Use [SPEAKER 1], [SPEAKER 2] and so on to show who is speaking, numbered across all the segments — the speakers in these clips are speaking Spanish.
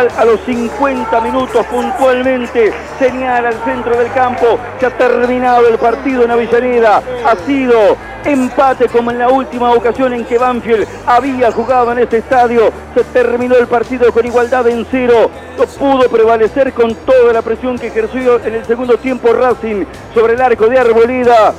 [SPEAKER 1] A
[SPEAKER 2] los 50 minutos puntualmente señala al centro del campo que ha terminado el partido en Avellaneda. Ha sido empate como en la última ocasión en que Banfield había jugado en este estadio. Se terminó el partido con igualdad en cero. No pudo prevalecer con toda la presión que ejerció en el segundo tiempo Racing sobre el arco de Arboleda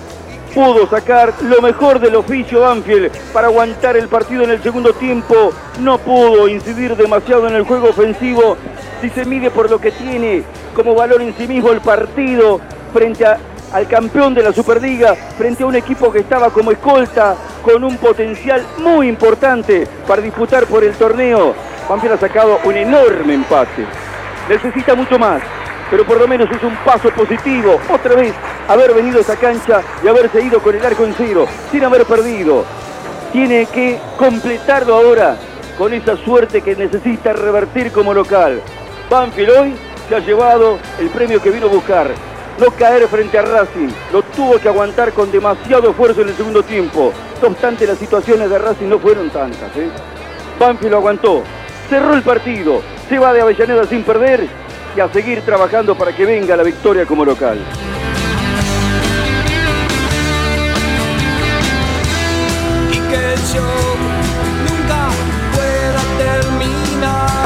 [SPEAKER 2] pudo sacar lo mejor del oficio Banfield para aguantar el partido en el segundo tiempo. No pudo incidir demasiado en el juego ofensivo. Si se mide por lo que tiene como valor en sí mismo el partido frente al campeón de la Superliga, frente a un equipo que estaba como escolta con un potencial muy importante para disputar por el torneo. Banfield ha sacado un enorme empate. Necesita mucho más pero por lo menos es un paso positivo. Otra vez haber venido a esa cancha y haberse ido con el arco en cero, sin haber perdido. Tiene que completarlo ahora con esa suerte que necesita revertir como local. Banfield hoy se ha llevado el premio que vino a buscar. No caer frente a Racing, lo tuvo que aguantar con demasiado esfuerzo en el segundo tiempo. No obstante, las situaciones de Racing no fueron tantas. ¿eh? Banfield lo aguantó, cerró el partido, se va de Avellaneda sin perder y a seguir trabajando para que venga la victoria como local.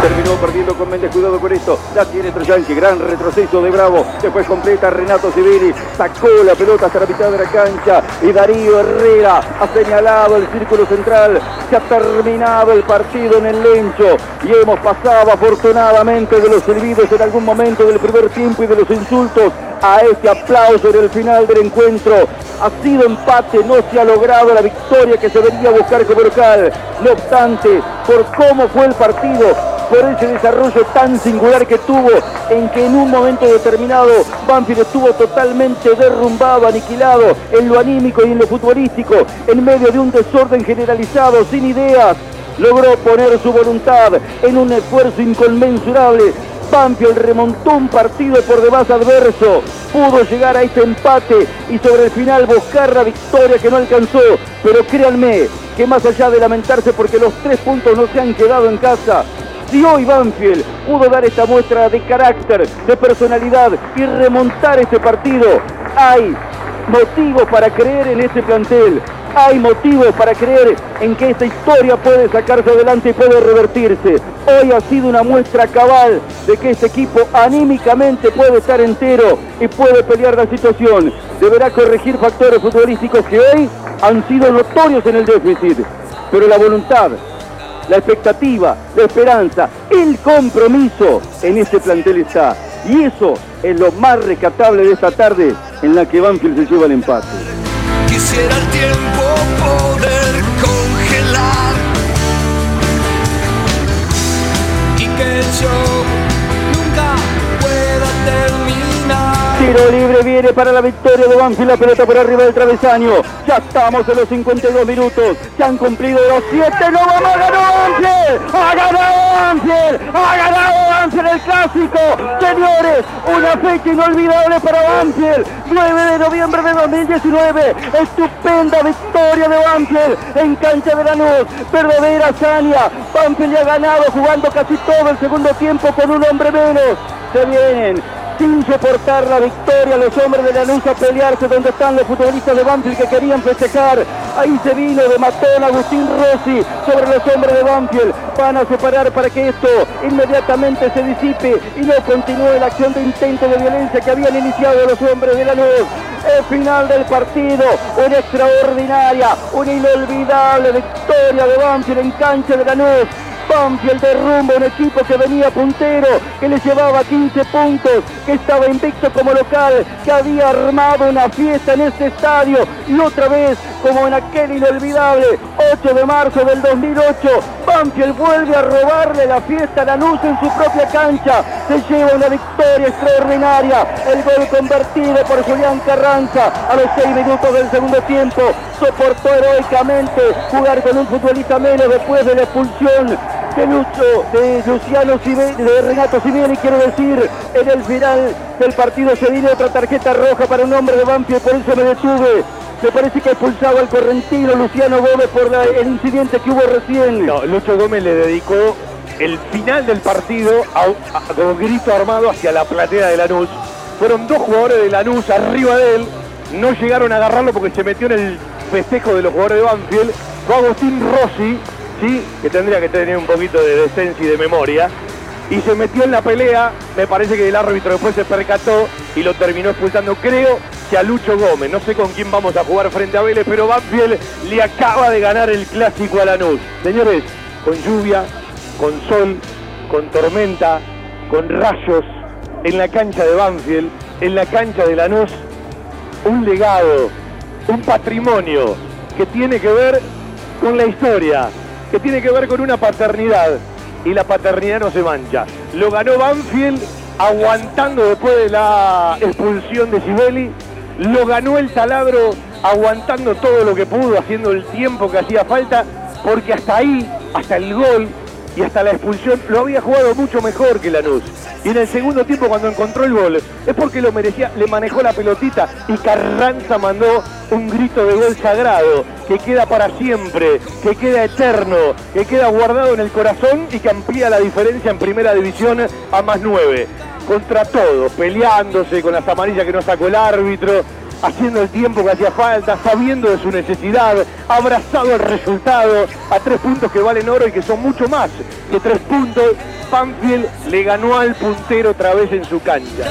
[SPEAKER 2] Terminó perdiendo con Méndez, cuidado con esto. La tiene Troyanqui, gran retroceso de Bravo. Después completa Renato Sibiri. Sacó la pelota hasta la mitad de la cancha. Y Darío Herrera ha señalado el círculo central. Se ha terminado el partido en el Lencho. Y hemos pasado afortunadamente de los silbidos en algún momento del primer tiempo y de los insultos a este aplauso en el final del encuentro. Ha sido empate, no se ha logrado la victoria que se venía a buscar como local. No obstante, por cómo fue el partido, por ese desarrollo tan singular que tuvo, en que en un momento determinado Banfield estuvo totalmente derrumbado, aniquilado en lo anímico y en lo futbolístico, en medio de un desorden generalizado, sin ideas, logró poner su voluntad en un esfuerzo inconmensurable. Banfield remontó un partido por demás adverso, pudo llegar a este empate y sobre el final buscar la victoria que no alcanzó. Pero créanme que más allá de lamentarse porque los tres puntos no se han quedado en casa, si hoy Banfield pudo dar esta muestra de carácter, de personalidad y remontar este partido, hay motivos para creer en este plantel. Hay motivos para creer en que esta historia puede sacarse adelante y puede revertirse. Hoy ha sido una muestra cabal de que este equipo anímicamente puede estar entero y puede pelear la situación. Deberá corregir factores futbolísticos que hoy han sido notorios en el déficit. Pero la voluntad, la expectativa, la esperanza, el compromiso en ese plantel está. Y eso es lo más rescatable de esta tarde en la que Banfield se lleva el empate.
[SPEAKER 1] Quisiera el tiempo poder congelar
[SPEAKER 2] Tiro libre viene para la victoria de Banfield, la pelota por arriba del travesaño. Ya estamos en los 52 minutos, se han cumplido los 7, no vamos a ganar Banfield, ha ganado Banfield, ha ganado Banfield el clásico. Señores, una fecha inolvidable para Banfield, 9 de noviembre de 2019, estupenda victoria de Banfield en cancha de Lanús, verdadera hazaña. Banfield ya ha ganado jugando casi todo el segundo tiempo con un hombre menos. Se vienen sin soportar la victoria, los hombres de la luz a pelearse donde están los futbolistas de Banfield que querían festejar. Ahí se vino de matón Agustín Rossi sobre los hombres de Banfield. Van a separar para que esto inmediatamente se disipe y no continúe la acción de intento de violencia que habían iniciado los hombres de la luz. El final del partido, una extraordinaria, una inolvidable victoria de Banfield en cancha de Lanús Banfield derrumba un equipo que venía puntero, que le llevaba 15 puntos, que estaba invicto como local, que había armado una fiesta en este estadio y otra vez, como en aquel inolvidable 8 de marzo del 2008, Banfield vuelve a robarle la fiesta a Lanús en su propia cancha. Se lleva una victoria extraordinaria. El gol convertido por Julián Carranza a los 6 minutos del segundo tiempo. Soportó heroicamente jugar con un futbolista menos después de la expulsión de Lucho, de Luciano Sibeli, de Renato Sibeli, quiero decir, en el final del partido se viene otra tarjeta roja para un hombre de Banfield, por eso me detuve. Me parece que expulsaba al correntino Luciano Gómez por el incidente que hubo recién.
[SPEAKER 3] No, Lucho Gómez le dedicó el final del partido a- con grito armado hacia la platea de Lanús. Fueron dos jugadores de Lanús arriba de él, no llegaron a agarrarlo porque se metió en el festejo de los jugadores de Banfield. Fue Agustín Rossi, ¿sí? que tendría que tener un poquito de decencia y de memoria. Y se metió en la pelea, me parece que el árbitro después se percató y lo terminó expulsando, creo que a Lucho Gómez. No sé con quién vamos a jugar frente a Vélez, pero Banfield le acaba de ganar el clásico a Lanús. Señores, con lluvia, con sol, con tormenta, con rayos, en la cancha de Banfield, en la cancha de Lanús, un legado, un patrimonio que tiene que ver con la historia, que tiene que ver con una paternidad. Y la paternidad no se mancha. Lo ganó Banfield aguantando después de la expulsión de Sibeli. Lo ganó el taladro aguantando todo lo que pudo, haciendo el tiempo que hacía falta, porque hasta ahí, hasta el gol y hasta la expulsión, lo había jugado mucho mejor que Lanús. Y en el segundo tiempo, cuando encontró el gol, es porque lo merecía, le manejó la pelotita y Carranza mandó un grito de gol sagrado que queda para siempre, que queda eterno, que queda guardado en el corazón y que amplía la diferencia en primera división a más nueve. Contra todo, peleándose con las amarillas que no sacó el árbitro, haciendo el tiempo que hacía falta, sabiendo de su necesidad, abrazado el resultado a tres puntos que valen oro y que son mucho más que tres puntos. Banfield le ganó al puntero otra vez en su cancha.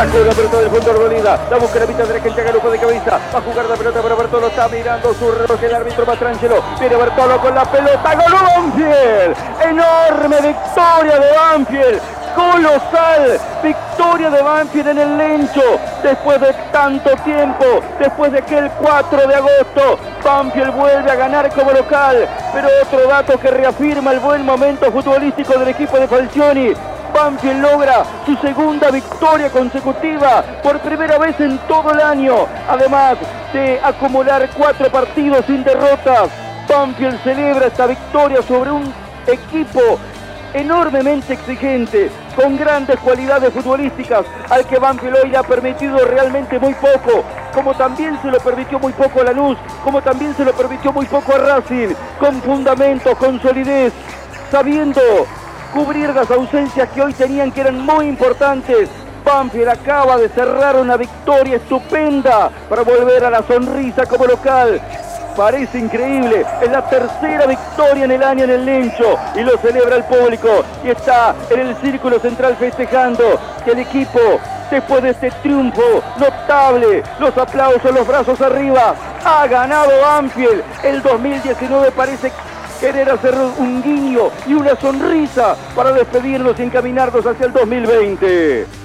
[SPEAKER 2] La pelota del fondo. La busca la mitad de la de cabeza. Va a jugar la pelota para Bertolo. Está mirando su reloj el árbitro Mastrangelo. Viene Bertolo con la pelota. ¡Gol Banfield! ¡Enorme victoria de Banfield! colosal victoria de Banfield en el Lencho después de tanto tiempo después de aquel 4 de agosto Banfield vuelve a ganar como local pero otro dato que reafirma el buen momento futbolístico del equipo de Falcioni Banfield logra su segunda victoria consecutiva por primera vez en todo el año, además de acumular cuatro partidos sin derrotas. Banfield celebra esta victoria sobre un equipo enormemente exigente, con grandes cualidades futbolísticas, al que Banfield hoy le ha permitido realmente muy poco, como también se lo permitió muy poco a Lanús, como también se lo permitió muy poco a Racing, con fundamento, con solidez, sabiendo cubrir las ausencias que hoy tenían que eran muy importantes. Banfield acaba de cerrar una victoria estupenda para volver a la sonrisa como local. Parece increíble, es la tercera victoria en el año en el Lencho y lo celebra el público y está en el círculo central festejando que el equipo después de este triunfo notable, los aplausos, los brazos arriba, ha ganado Banfield. El 2019 parece querer hacer un guiño y una sonrisa para despedirnos y encaminarnos hacia el 2020.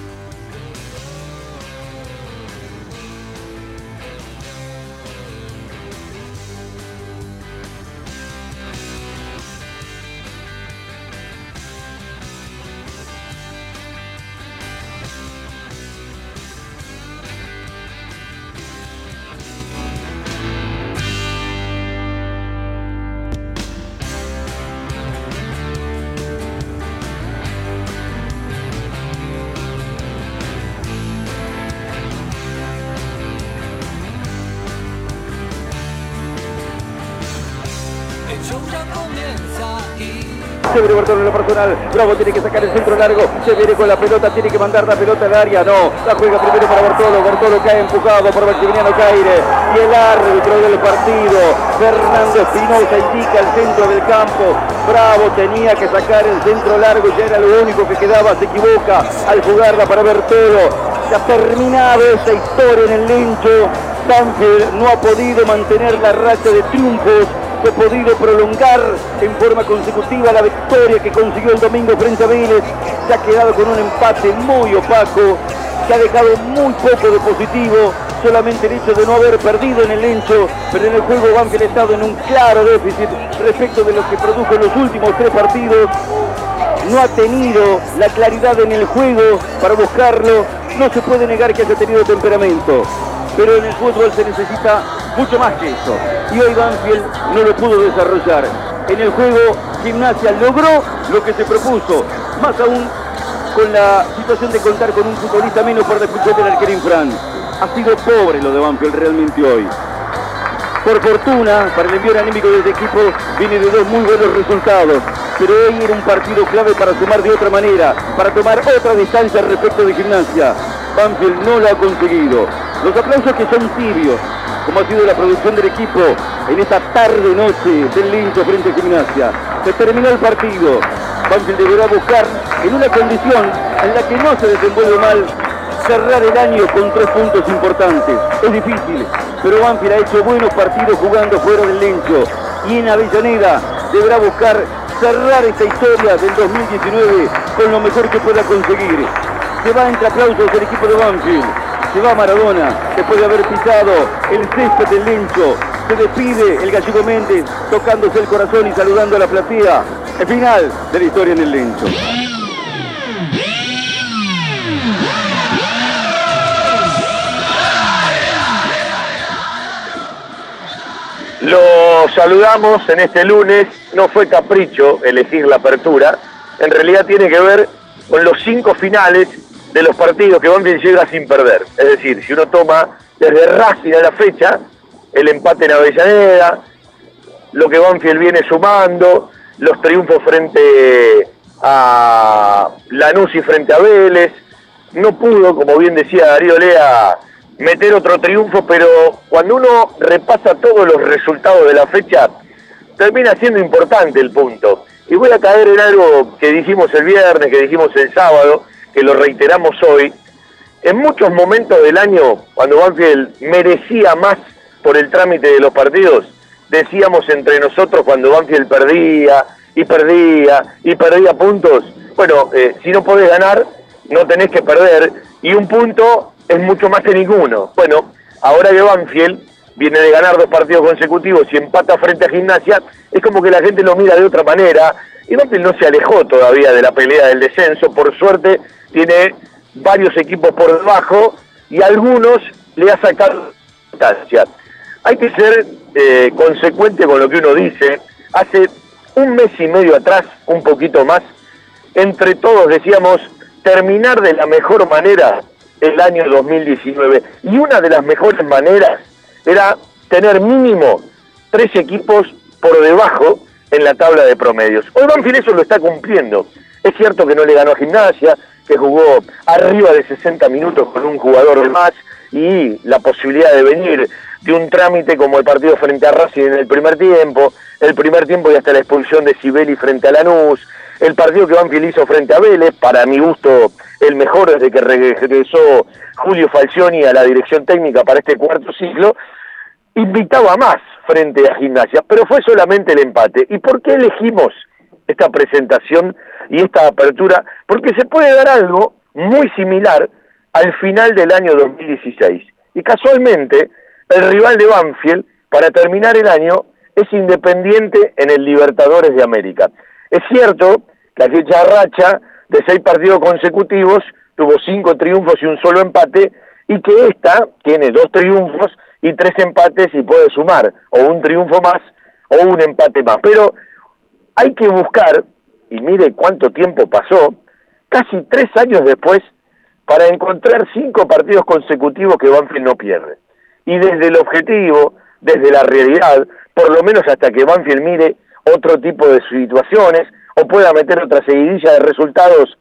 [SPEAKER 2] Se viene Bertolo en lo personal. Bravo tiene que sacar el centro largo. Se viene con la pelota. Tiene que mandar la pelota al área. No. La juega primero para Bertolo. Bertolo cae empujado por Maximiliano Caire. Y el árbitro del partido, Fernando Espinosa, indica el centro del campo. Bravo tenía que sacar el centro largo. Ya era lo único que quedaba. Se equivoca al jugarla para Bertolo. Se ha terminado esta historia en el lincho. Banfield no ha podido mantener la racha de triunfos ha podido prolongar en forma consecutiva la victoria que consiguió el domingo frente a Vélez. Se ha quedado con un empate muy opaco, que ha dejado muy poco de positivo, solamente el hecho de no haber perdido en el lencho, pero en el juego Banfield ha estado en un claro déficit respecto de lo que produjo en los últimos tres partidos. No ha tenido la claridad en el juego para buscarlo. No se puede negar que haya tenido temperamento, pero en el fútbol se necesita mucho más que eso. Y hoy Banfield no lo pudo desarrollar. En el juego, Gimnasia logró lo que se propuso, más aún con la situación de contar con un futbolista menos por después del arquero Fran. Ha sido pobre lo de Banfield realmente hoy. Por fortuna, para el envío anímico de este equipo, viene de dos muy buenos resultados. Pero hoy era un partido clave para sumar de otra manera, para tomar otra distancia respecto de gimnasia. Banfield no lo ha conseguido. Los aplausos que son tibios, como ha sido la producción del equipo en esta tarde-noche del Lincho frente a Gimnasia. Se terminó el partido. Banfield deberá buscar en una condición en la que no se desenvuelve mal cerrar el año con tres puntos importantes. Es difícil, pero Banfield ha hecho buenos partidos jugando fuera del Lencho y en Avellaneda deberá buscar cerrar esta historia del 2019 con lo mejor que pueda conseguir. Se va entre aplausos el equipo de Banfield se va Maradona después de haber pisado el césped del Lencho. Se despide el gallego Méndez tocándose el corazón y saludando a la platea. El final de la historia en el Lencho.
[SPEAKER 4] Lo saludamos en este lunes, no fue capricho elegir la apertura, en realidad tiene que ver con los cinco finales de los partidos que Banfield llega sin perder. Es decir, si uno toma desde Racing a la fecha, el empate en Avellaneda, lo que Banfield viene sumando, los triunfos frente a Lanús y frente a Vélez, no pudo, como bien decía Darío Lea, meter otro triunfo, pero cuando uno repasa todos los resultados de la fecha, termina siendo importante el punto. Y voy a caer en algo que dijimos el viernes, que dijimos el sábado, que lo reiteramos hoy, en muchos momentos del año, cuando Banfield merecía más por el trámite de los partidos, decíamos entre nosotros cuando Banfield perdía y perdía y perdía puntos, bueno, eh, si no podés ganar, no tenés que perder, y un punto es mucho más que ninguno. Bueno, ahora que Banfield viene de ganar dos partidos consecutivos y empata frente a Gimnasia, es como que la gente lo mira de otra manera, y Banfield no se alejó todavía de la pelea del descenso, por suerte tiene varios equipos por debajo y algunos le ha sacado distancia. Hay que ser eh, consecuente con lo que uno dice. Hace un mes y medio atrás, un poquito más, entre todos decíamos terminar de la mejor manera el año 2019. Y una de las mejores maneras era tener mínimo tres equipos por debajo en la tabla de promedios. Hoy Banfield eso lo está cumpliendo. Es cierto que no le ganó a Gimnasia, que jugó arriba de 60 minutos con un jugador de más y la posibilidad de venir de un trámite como el partido frente a Racing en el primer tiempo, el primer tiempo y hasta la expulsión de Sibeli frente a Lanús, el partido que Banfield hizo frente a Vélez, para mi gusto el mejor desde que regresó Julio Falcioni a la dirección técnica para este cuarto ciclo, invitaba más frente a Gimnasia, pero fue solamente el empate. ¿Y por qué elegimos esta presentación y esta apertura, porque se puede dar algo muy similar al final del año 2016. Y casualmente, el rival de Banfield, para terminar el año, es independiente en el Libertadores de América. Es cierto que aquella racha de seis partidos consecutivos tuvo cinco triunfos y un solo empate, y que esta tiene dos triunfos y tres empates y puede sumar o un triunfo más o un empate más. Pero hay que buscar y mire cuánto tiempo pasó, casi tres años después, para encontrar cinco partidos consecutivos que Banfield no pierde. Y desde el objetivo, desde la realidad, por lo menos hasta que Banfield mire otro tipo de situaciones o pueda meter otra seguidilla de resultados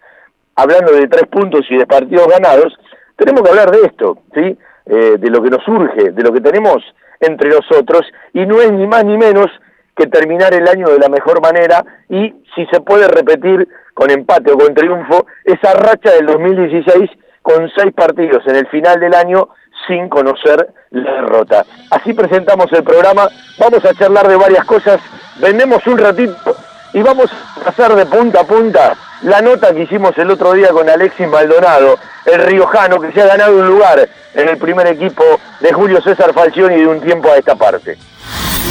[SPEAKER 4] hablando de tres puntos y de partidos ganados, tenemos que hablar de esto, ¿sí? Eh, de lo que nos surge, de lo que tenemos entre nosotros, y no es ni más ni menos que terminar el año de la mejor manera y si se puede repetir con empate o con triunfo esa racha del 2016 con seis partidos en el final del año sin conocer la derrota. Así presentamos el programa, vamos a charlar de varias cosas, vendemos un ratito y vamos a pasar de punta a punta la nota que hicimos el otro día con Alexis Maldonado, el riojano que se ha ganado un lugar en el primer equipo de Julio César Falcioni de un tiempo a esta parte.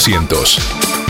[SPEAKER 5] 0800.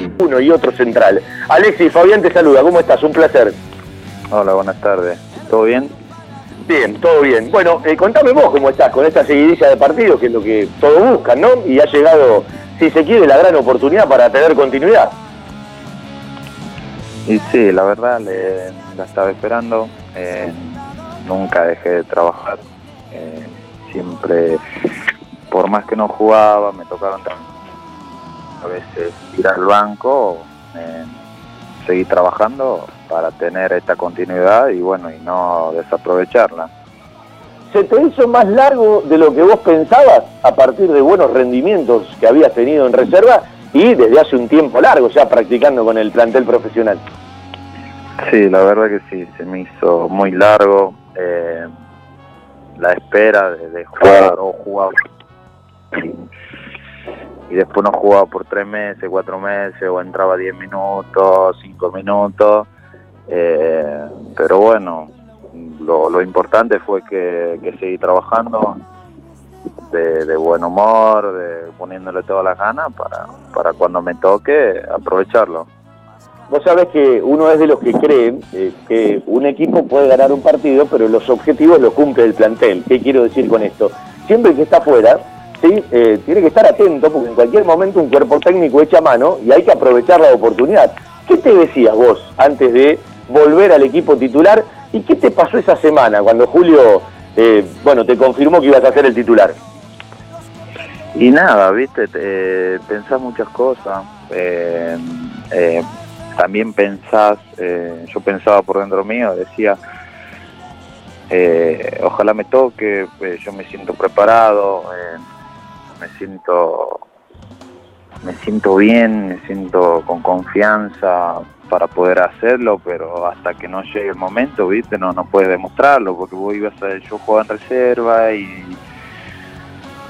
[SPEAKER 4] uno y otro central. Alexis, Fabián te saluda, ¿cómo estás? Un placer.
[SPEAKER 6] Hola, buenas tardes. ¿Todo bien?
[SPEAKER 4] Bien, todo bien. Bueno, eh, contame vos cómo estás con esta seguidilla de partidos, que es lo que todos buscan, ¿no? Y ha llegado, si se quiere, la gran oportunidad para tener continuidad.
[SPEAKER 6] Y sí, la verdad, le, la estaba esperando. Eh, nunca dejé de trabajar. Eh, siempre, por más que no jugaba, me tocaron también a veces ir al banco, eh, seguir trabajando para tener esta continuidad y bueno, y no desaprovecharla.
[SPEAKER 4] ¿Se te hizo más largo de lo que vos pensabas a partir de buenos rendimientos que habías tenido en reserva y desde hace un tiempo largo ya practicando con el plantel profesional?
[SPEAKER 6] Sí, la verdad que sí, se me hizo muy largo eh, la espera de, de jugar o jugar y después no jugaba por tres meses, cuatro meses, o entraba diez minutos, cinco minutos. Eh, pero bueno, lo, importante fue que, seguí trabajando de, buen humor, de poniéndole todas las ganas para, para cuando me toque aprovecharlo.
[SPEAKER 4] Vos sabés que uno es de los que creen eh, que un equipo puede ganar un partido, pero los objetivos los cumple el plantel. ¿Qué quiero decir con esto? Siempre que está afuera, ¿sí? Eh, tiene que estar atento porque en cualquier momento un cuerpo técnico echa mano y hay que aprovechar la oportunidad. ¿Qué te decías vos antes de volver al equipo titular y qué te pasó esa semana cuando Julio, eh, bueno, te confirmó que ibas a ser el titular?
[SPEAKER 6] Y nada, viste, pensás muchas cosas. Eh, también pensás, yo pensaba por dentro mío, decía, ojalá me toque, yo me siento preparado, me siento me siento bien, me siento con confianza para poder hacerlo, pero hasta que no llegue el momento, viste, no no puedes demostrarlo, porque vos ibas a, yo jugaba en reserva y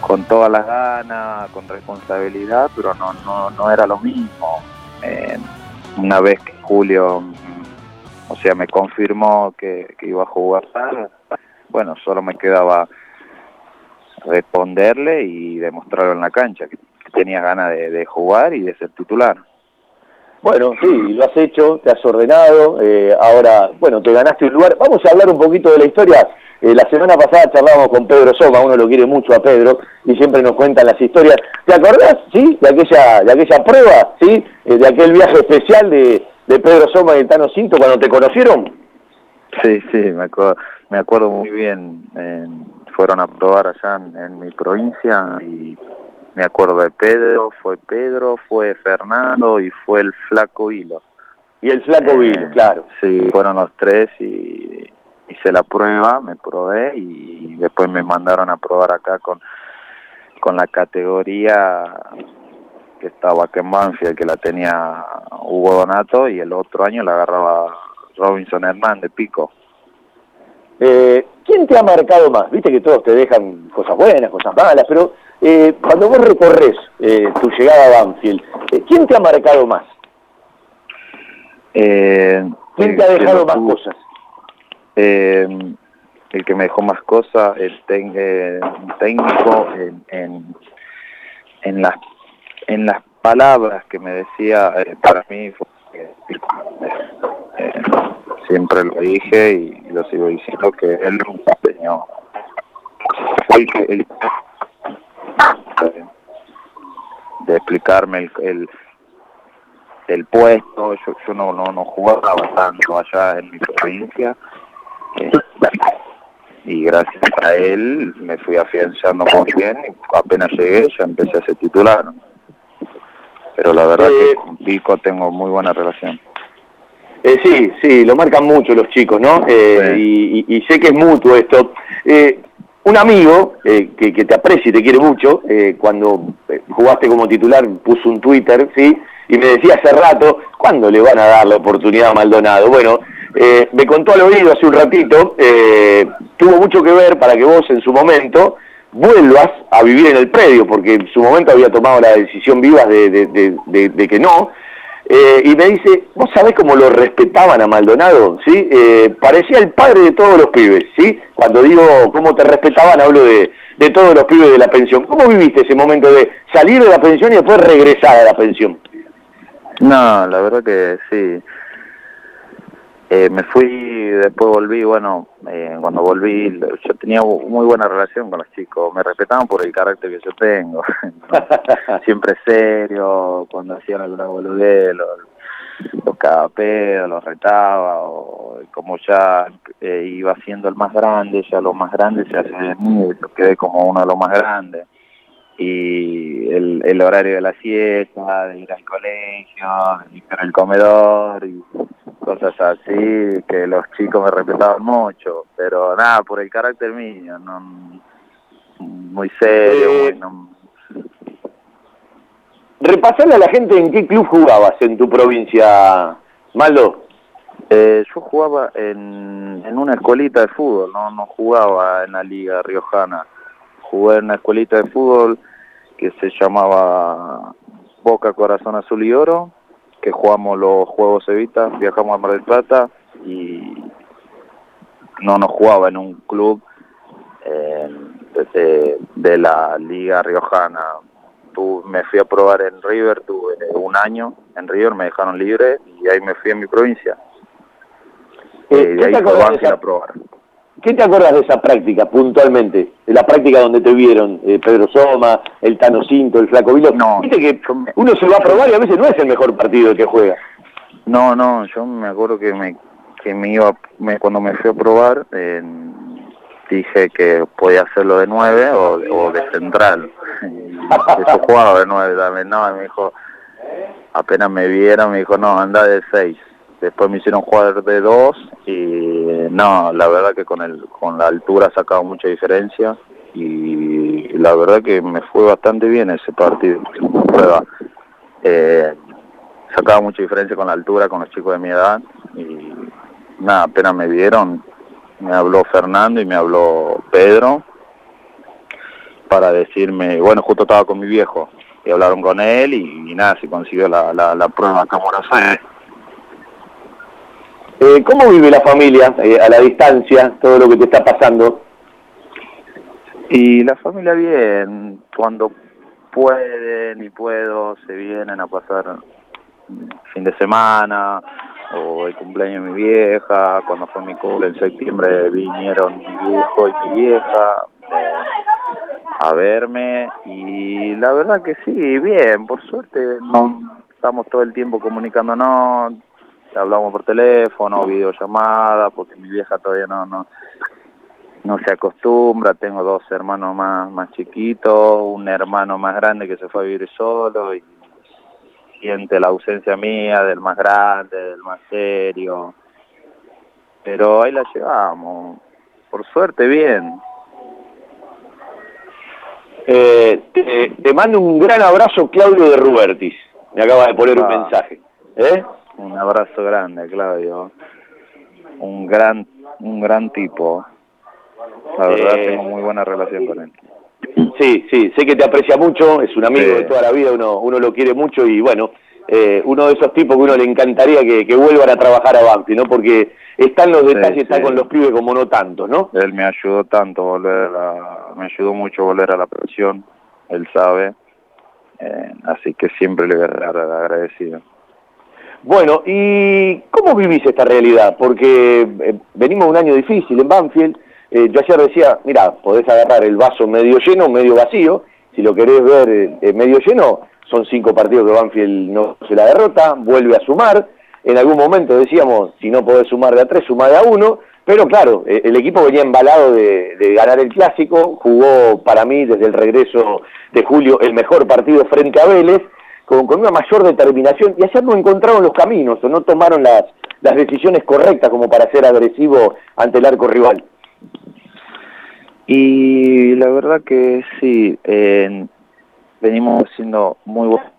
[SPEAKER 6] con todas las ganas, con responsabilidad, pero no no no era lo mismo. Una vez que Julio, o sea, me confirmó que, que iba a jugar, bueno, solo me quedaba responderle y demostrarlo en la cancha, que tenías ganas de, jugar y de ser titular.
[SPEAKER 4] Bueno, sí, lo has hecho, te has ordenado, eh, ahora, bueno, te ganaste un lugar. Vamos a hablar un poquito de la historia Eh, la semana pasada charlábamos con Pedro Soma, uno lo quiere mucho a Pedro, y siempre nos cuentan las historias. ¿Te acordás, sí, de aquella, de aquella prueba, sí, eh, de aquel viaje especial de, de Pedro Soma y el Tano Cinto cuando te conocieron?
[SPEAKER 6] Sí, sí, me acuerdo, me acuerdo muy bien. eh, fueron a probar allá en, en mi provincia y me acuerdo de Pedro, fue Pedro, fue Fernando y fue el Flaco Hilo.
[SPEAKER 4] Y el Flaco
[SPEAKER 6] Eh,
[SPEAKER 4] Vil, claro.
[SPEAKER 6] Sí, fueron los tres y hice la prueba, me probé y después me mandaron a probar acá con, con la categoría que estaba acá en Banfield, que la tenía Hugo Donato y el otro año la agarraba Robinson Hernández, Pico.
[SPEAKER 4] Eh, ¿Quién te ha marcado más? Viste que todos te dejan cosas buenas, cosas malas, pero eh, cuando vos recorres eh, tu llegada a Banfield, eh, ¿quién te ha marcado más? ¿Quién te ha dejado más
[SPEAKER 6] tuvo-
[SPEAKER 4] cosas?
[SPEAKER 6] El que me dejó más cosas, el técnico en, en, en las en las palabras que me decía, para mí fue, eh, eh, siempre lo dije y lo sigo diciendo que él nunca enseñó. Fue el que- el- eh, de explicarme el, el, el puesto, yo, yo no, no, no jugaba tanto allá en mi provincia eh, y gracias a él me fui afianzando muy bien y apenas llegué ya empecé a ser titular. Pero la verdad
[SPEAKER 4] Eh,
[SPEAKER 6] que con Pico tengo muy buena relación.
[SPEAKER 4] Eh, sí, sí, lo marcan mucho los chicos, ¿no? Eh, y, y- sé que es mutuo esto. Eh, un amigo eh, que, que te aprecia y te quiere mucho, cuando jugaste como titular puso un Twitter, ¿sí? Y me decía hace rato, ¿cuándo le van a dar la oportunidad a Maldonado? Bueno, eh, me contó al oído hace un ratito, eh, tuvo mucho que ver para que vos en su momento vuelvas a vivir en el predio, porque en su momento había tomado la decisión viva de, de- de- de- de que no, eh, y me dice, ¿vos sabés cómo lo respetaban a Maldonado? ¿Sí? Eh, parecía el padre de todos los pibes, ¿sí? Cuando digo cómo te respetaban, hablo de, de todos los pibes de la pensión. ¿Cómo viviste ese momento de salir de la pensión y después regresar a la pensión?
[SPEAKER 6] No, la verdad que sí. Eh, me fui, después volví, bueno, cuando volví yo tenía muy buena relación con los chicos, me respetaban por el carácter que yo tengo, siempre serio, cuando hacían alguna boludez, los, los cagaba pedo, los retaba, o como ya eh, iba siendo el más grande, ya lo más grande se hace de mí, yo quedé como uno de los más grandes y el, el horario de la siesta, de ir al colegio, de limpiar el comedor y cosas así, que los chicos me respetaban mucho, pero nada, por el carácter mío, no, muy serio,
[SPEAKER 4] Eh,
[SPEAKER 6] muy, no-
[SPEAKER 4] Repasarle a la gente en qué club jugabas en tu provincia, Maldo.
[SPEAKER 6] Eh, yo jugaba en, en una escuelita de fútbol, no no jugaba en la liga riojana. Jugué en una escuelita de fútbol que se llamaba Boca Corazón Azul y Oro, que jugamos los Juegos Evita, viajamos a Mar del Plata y no nos jugaba en un club eh, de, de la liga riojana. Tu- me fui a probar en River, tuve un año en River, me dejaron libre y ahí me fui a mi provincia.
[SPEAKER 4] Eh, ¿qué
[SPEAKER 6] de ahí fue Banfield a probar.
[SPEAKER 4] ¿Qué te acuerdas de esa práctica puntualmente? De la práctica donde te vieron eh, Pedro Soma, el Tano Cinto, el Flaco Vilo.
[SPEAKER 6] No,
[SPEAKER 4] Viste que uno se va a probar y a veces no es el mejor partido el que juega.
[SPEAKER 6] No, no, yo me acuerdo que me, que me iba, me, cuando me fui a probar, eh, dije que podía hacerlo de nueve o, o de central. Yo jugaba de nueve también, no, me dijo, apenas me vieron, me dijo, no, anda de seis. Después me hicieron jugar de dos y no, la verdad que con el con la altura sacaba mucha diferencia y la verdad que me fue bastante bien ese partido, prueba. Eh, sacaba mucha diferencia con la altura con los chicos de mi edad y nada, apenas me vieron, me habló Fernando y me habló Pedro para decirme, bueno, justo estaba con mi viejo y hablaron con él y, nada, se consiguió la, la, prueba acá en.
[SPEAKER 4] Eh, ¿Cómo vive la familia eh, a la distancia todo lo que te está pasando?
[SPEAKER 6] Y la familia bien, cuando pueden y puedo, se vienen a pasar fin de semana o el cumpleaños de mi vieja, cuando fue mi cumple en septiembre vinieron mi viejo y mi vieja eh, a verme y la verdad que sí, bien, por suerte no estamos todo el tiempo comunicándonos, hablamos por teléfono, videollamada, porque mi vieja todavía no, no, no se acostumbra, tengo dos hermanos más, más chiquitos, un hermano más grande que se fue a vivir solo y siente la ausencia mía, del más grande, del más serio. Pero ahí la llevamos, por suerte bien.
[SPEAKER 4] Eh, te, te mando un gran abrazo, Claudio de Rubertis. Me acaba de poner un
[SPEAKER 6] Ah.
[SPEAKER 4] mensaje. ¿Eh?
[SPEAKER 6] Un abrazo grande, Claudio. Un gran, un gran tipo. La verdad
[SPEAKER 4] Eh,
[SPEAKER 6] tengo muy buena relación con él.
[SPEAKER 4] Sí, sí, sé que te aprecia mucho, es un amigo
[SPEAKER 6] Sí.
[SPEAKER 4] de toda la vida, uno, uno lo quiere mucho y bueno, eh, uno de esos tipos que uno le encantaría que, que vuelvan a trabajar a Banfield, ¿no? Porque están los
[SPEAKER 6] Sí,
[SPEAKER 4] detalles, está
[SPEAKER 6] sí.
[SPEAKER 4] con los pibes como no tantos, ¿no?
[SPEAKER 6] Él me ayudó tanto volver a la, me ayudó mucho volver a la presión, él sabe. Eh, así que siempre le voy a agradecido.
[SPEAKER 4] Bueno, ¿y cómo vivís esta realidad? Porque eh, venimos un año difícil en Banfield. Eh, yo ayer decía, mira, podés agarrar el vaso medio lleno, medio vacío. Si lo querés ver eh, eh, medio lleno, son cinco partidos que Banfield no se la derrota, vuelve a sumar. En algún momento decíamos, si no podés sumar de a tres, sumar de a uno. Pero claro, el equipo venía embalado de, de ganar el clásico, jugó para mí desde el regreso de julio el mejor partido frente a Vélez con, con una mayor determinación y ayer no encontraron los caminos o no tomaron las, las decisiones correctas como para ser agresivo ante el arco rival.
[SPEAKER 6] Y la verdad que sí, eh, venimos haciendo muy bu-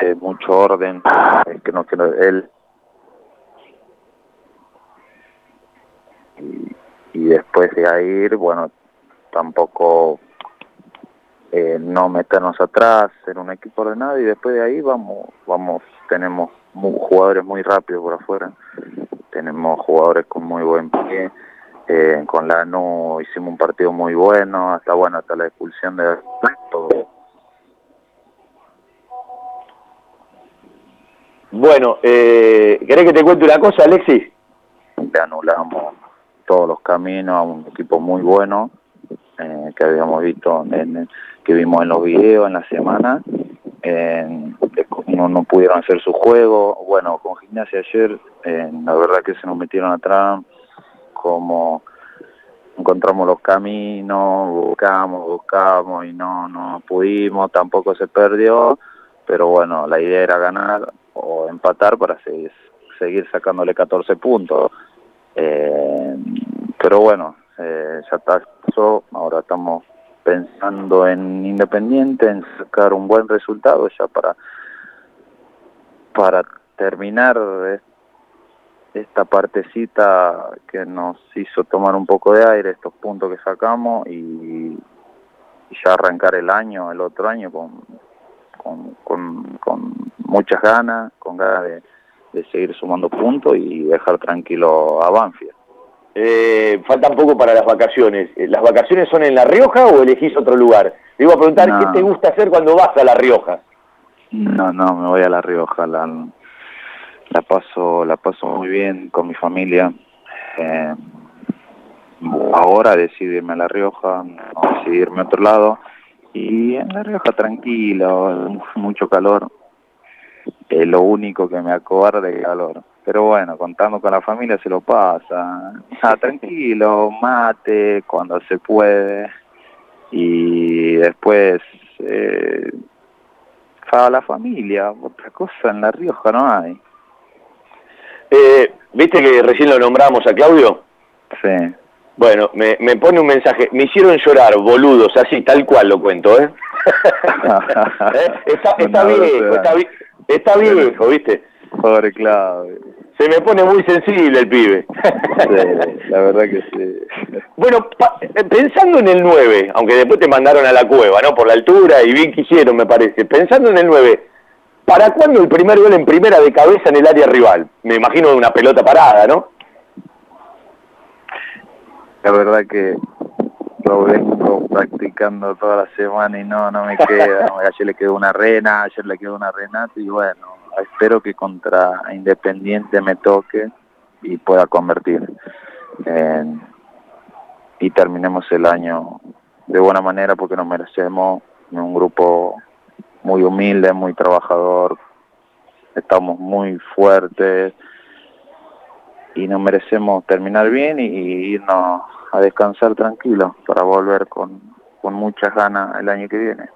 [SPEAKER 6] eh, mucho orden, eh, que no que no- él y, y después de ahí, bueno, tampoco eh, no meternos atrás, ser un equipo ordenado y después de ahí vamos, vamos, tenemos mu- jugadores muy rápidos por afuera, tenemos jugadores con muy buen pie, eh, con la no hicimos un partido muy bueno, hasta bueno, hasta la expulsión de todo.
[SPEAKER 4] Bueno, eh, ¿querés que te cuente una cosa, Alexis?
[SPEAKER 6] le anulamos todos los caminos a un equipo muy bueno eh, que habíamos visto en, que vimos en los videos en la semana eh, no, no pudieron hacer su juego. Bueno con gimnasia ayer eh, la verdad que se nos metieron atrás como encontramos los caminos buscamos buscamos y no no pudimos tampoco se perdió pero bueno la idea era ganar o empatar para seguir seguir sacándole 14 puntos. Eh, pero bueno, eh, ya pasó, ahora estamos pensando en Independiente, en sacar un buen resultado ya para para terminar esta partecita que nos hizo tomar un poco de aire, estos puntos que sacamos y, ya arrancar el año, el otro año con, con, con, con muchas ganas, con ganas de, de seguir sumando puntos y dejar tranquilo a Banfield.
[SPEAKER 4] Eh, faltan poco para las vacaciones. Eh, ¿Las vacaciones son en La Rioja o elegís otro lugar? Te iba a preguntar
[SPEAKER 6] No.
[SPEAKER 4] qué te gusta hacer cuando vas a La Rioja.
[SPEAKER 6] No, no, me voy a La Rioja, la, la paso, la paso muy bien con mi familia. Eh, ahora decidí irme a La Rioja, no decidí irme a otro lado. Y en La Rioja tranquilo, mucho calor. Es lo único que me acobarda es el calor. Pero bueno, contando con la familia se lo pasa. Ah, tranquilo, mate cuando se puede. Y después eh, la familia, otra cosa en La Rioja no hay.
[SPEAKER 4] Eh, ¿Viste que recién lo nombramos a Claudio?
[SPEAKER 6] Sí.
[SPEAKER 4] Bueno, me, me pone un mensaje. Me hicieron llorar, boludos, así, tal cual lo cuento, ¿eh? ¿Eh? Está, está viejo, está, vi- está viejo, ¿viste?
[SPEAKER 6] Pobre Claudio.
[SPEAKER 4] Se me pone muy sensible el pibe.
[SPEAKER 6] Sí, la verdad que sí.
[SPEAKER 4] Bueno, pa- eh, pensando en el 9, aunque después te mandaron a la cueva, ¿no? Por la altura y bien quisieron, me parece. Pensando en el 9, ¿para cuándo el primer gol en primera de cabeza en el área rival? Me imagino de una pelota parada, ¿no?
[SPEAKER 6] La verdad que lo vengo practicando toda la semana y no, no me queda. Ayer le quedó una rena, ayer le quedó una renata y bueno, espero que contra Independiente me toque y pueda convertir. Eh, y terminemos el año de buena manera porque nos merecemos un grupo muy humilde, muy trabajador, estamos muy fuertes y nos merecemos terminar bien y, irnos a descansar tranquilos para volver con, con muchas ganas el año que viene.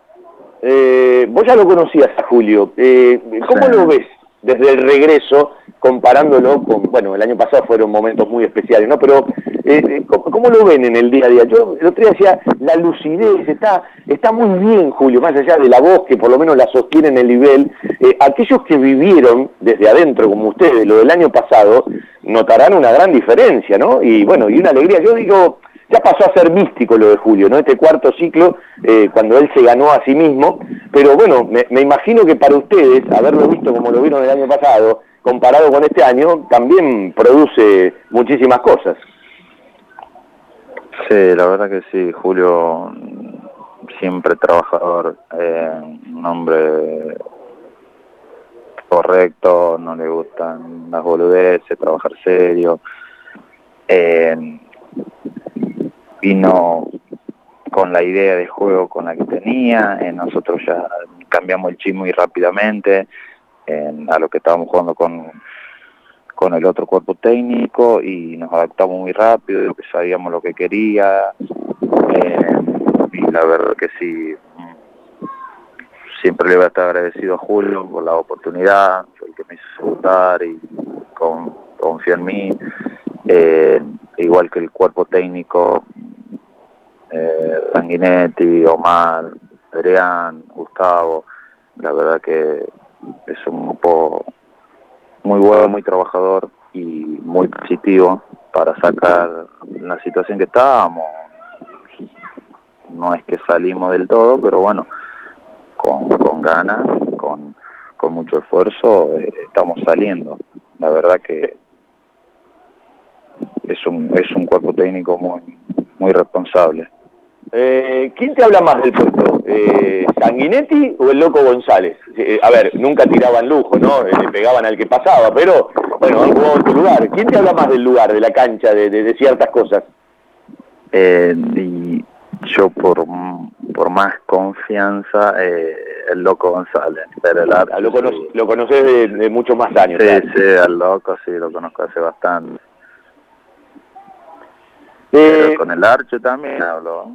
[SPEAKER 4] Eh, vos ya lo conocías a Julio, eh, ¿cómo
[SPEAKER 6] Sí.
[SPEAKER 4] lo ves desde el regreso comparándolo con, bueno, el año pasado fueron momentos muy especiales, ¿no? Pero, eh, eh, ¿cómo, cómo lo ven en el día a día? Yo el otro día decía, la lucidez, está, está muy bien, Julio, más allá de la voz que por lo menos la sostiene en el nivel, eh, aquellos que vivieron desde adentro, como ustedes, lo del año pasado, notarán una gran diferencia, ¿no? Y bueno, y una alegría. Yo digo, ya pasó a ser místico lo de Julio, ¿no? Este cuarto ciclo, eh, cuando él se ganó a sí mismo, pero bueno, me, imagino que para ustedes, haberlo visto como lo vieron el año pasado, comparado con este año, también produce muchísimas cosas.
[SPEAKER 6] Sí, la verdad que sí, Julio siempre trabajador, eh, un hombre correcto, no le gustan las boludeces, trabajar serio. Eh, vino con la idea de juego con la que tenía, eh, nosotros ya cambiamos el chip muy rápidamente a lo que estábamos jugando con, con el otro cuerpo técnico y nos adaptamos muy rápido, que sabíamos lo que quería eh, y la verdad que sí, siempre le voy a estar agradecido a Julio por la oportunidad, fue el que me hizo votar y con, confió en mí, eh, igual que el cuerpo técnico, eh, Sanguinetti, Omar, Adrián, Gustavo, la verdad que es un grupo muy bueno, muy trabajador y muy positivo para sacar la situación que estábamos. No es que salimos del todo, pero bueno, con, con ganas, con, con mucho esfuerzo, eh, estamos saliendo. La verdad que es un, es un cuerpo técnico muy, muy responsable.
[SPEAKER 4] Eh, ¿Quién te habla más del puesto? Eh, ¿Sanguinetti o el Loco González? Eh, a ver, nunca tiraban lujo, ¿no? Eh, le pegaban al que pasaba, pero bueno, han jugado tu lugar. ¿Quién te habla más del lugar, de la cancha, de, de- de ciertas cosas?
[SPEAKER 6] Eh, y yo por, por más confianza, eh, el loco González, pero el
[SPEAKER 4] Ah, Lo, cono-
[SPEAKER 6] sí.
[SPEAKER 4] lo conoces de, de muchos más años.
[SPEAKER 6] Sí, sí, al loco sí, lo conozco hace bastante.
[SPEAKER 4] Eh,
[SPEAKER 6] Pero con el Archo también hablo.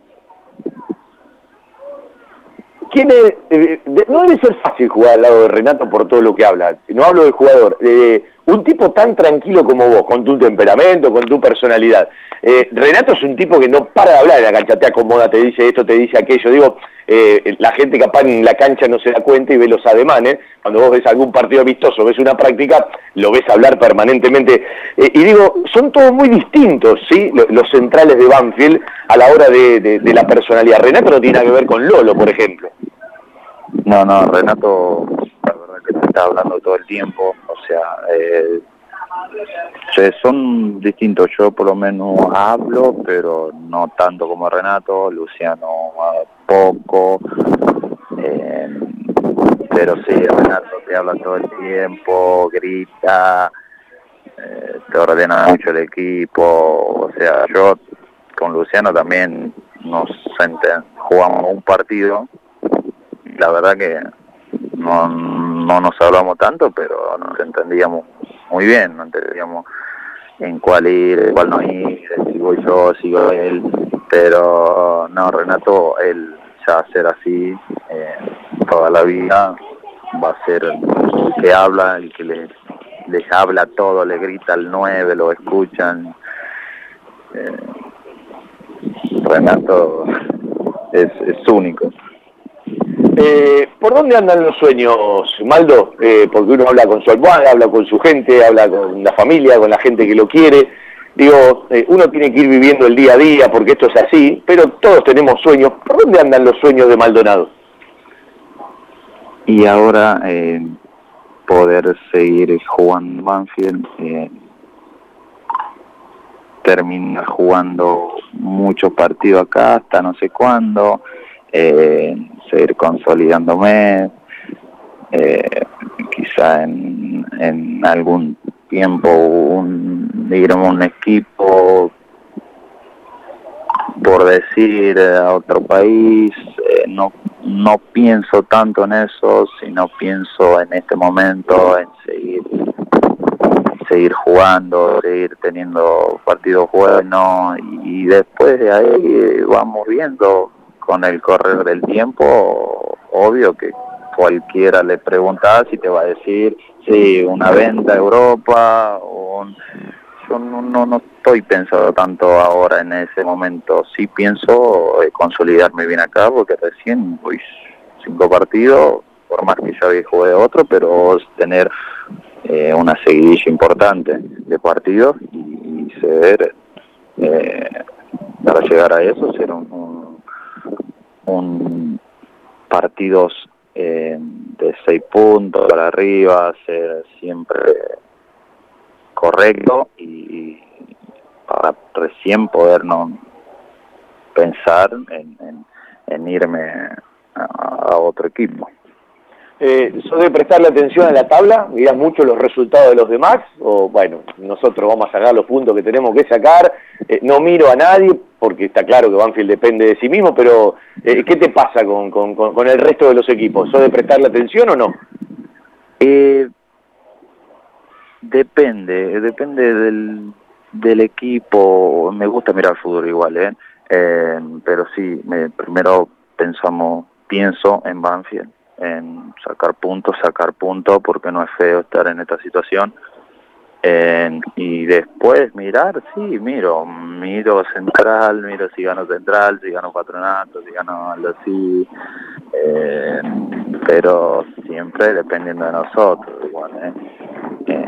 [SPEAKER 4] ¿Quién es, eh, de- no debe ser fácil jugar al lado de Renato por todo lo que habla. No hablo del jugador. eh, un tipo tan tranquilo como vos, con tu temperamento, con tu personalidad. Eh, Renato es un tipo que no para de hablar en la cancha, te acomoda, te dice esto, te dice aquello. Digo, eh, la gente capaz en la cancha no se da cuenta y ve los ademanes. Cuando vos ves algún partido amistoso, ves una práctica, lo ves hablar permanentemente. Eh, y digo, son todos muy distintos, ¿sí? Lo- Los, centrales de Banfield a la hora de, de- de la personalidad. Renato no tiene nada que ver con Lolo, por ejemplo.
[SPEAKER 6] No, no, Renato, la verdad que te está hablando todo el tiempo, o sea, eh, son distintos. Yo por lo menos hablo, pero no tanto como Renato, Luciano poco, eh, pero sí, Renato te habla todo el tiempo, grita, eh, te ordena mucho el equipo, o sea, yo con Luciano también nos jugamos un partido la verdad que no, no nos hablamos tanto, pero nos entendíamos muy bien, no entendíamos en cuál ir, cuál no ir, si voy yo, si voy él, pero no, Renato, él ya ser así eh, toda la vida, va a ser el que habla, el que les habla todo, le grita al 9, lo escuchan. Eh, Renato es, es único.
[SPEAKER 4] Eh, ¿Por dónde andan los sueños, Maldo? Eh, porque uno habla con su almohada, habla con su gente, habla con la familia, con la gente que lo quiere. Digo, eh, uno tiene que ir viviendo el día a día porque esto es así, pero todos tenemos sueños. ¿Por dónde andan los sueños de Maldonado?
[SPEAKER 6] y ahora eh, poder seguir jugando Banfield, eh, terminar jugando muchos partidos acá hasta no sé cuándo, eh, seguir consolidándome, eh, quizá en, en algún tiempo un, digamos, un equipo por decir eh, a otro país, eh, no, no pienso tanto en eso, sino pienso en este momento en seguir seguir jugando, seguir teniendo partidos buenos y, después de ahí vamos viendo con el correr del tiempo, obvio que cualquiera le pregunta si te va a decir, sí, una venta a Europa o yo no, no, no estoy pensando tanto ahora en ese momento. Sí pienso eh, consolidarme bien acá porque recién voy cinco partidos, por más que ya jugué otro, pero tener eh, una seguidilla importante de partidos y, ser, eh, para llegar a eso, ser un, partidos de seis puntos para arriba, ser siempre correcto y, para recién poder no pensar en, irme a, otro equipo.
[SPEAKER 4] Eh, ¿Sos de prestarle atención a la tabla? ¿Mirás mucho los resultados de los demás? O bueno, nosotros vamos a sacar los puntos que tenemos que sacar. Eh, no miro a nadie porque está claro que Banfield depende de sí mismo, pero eh, ¿qué te pasa con, con, el resto de los equipos? ¿Sos de prestarle atención o no?
[SPEAKER 6] Eh, Depende, depende del, del equipo. Me gusta mirar fútbol igual, ¿eh? eh pero sí, me, primero pensamos, pienso en Banfield, en sacar puntos, sacar puntos, porque no es feo estar en esta situación. y después mirar, sí, miro, miro central, miro si gano central, si gano patronato, si gano algo así, eh, pero siempre dependiendo de nosotros, igual, ¿eh? Eh,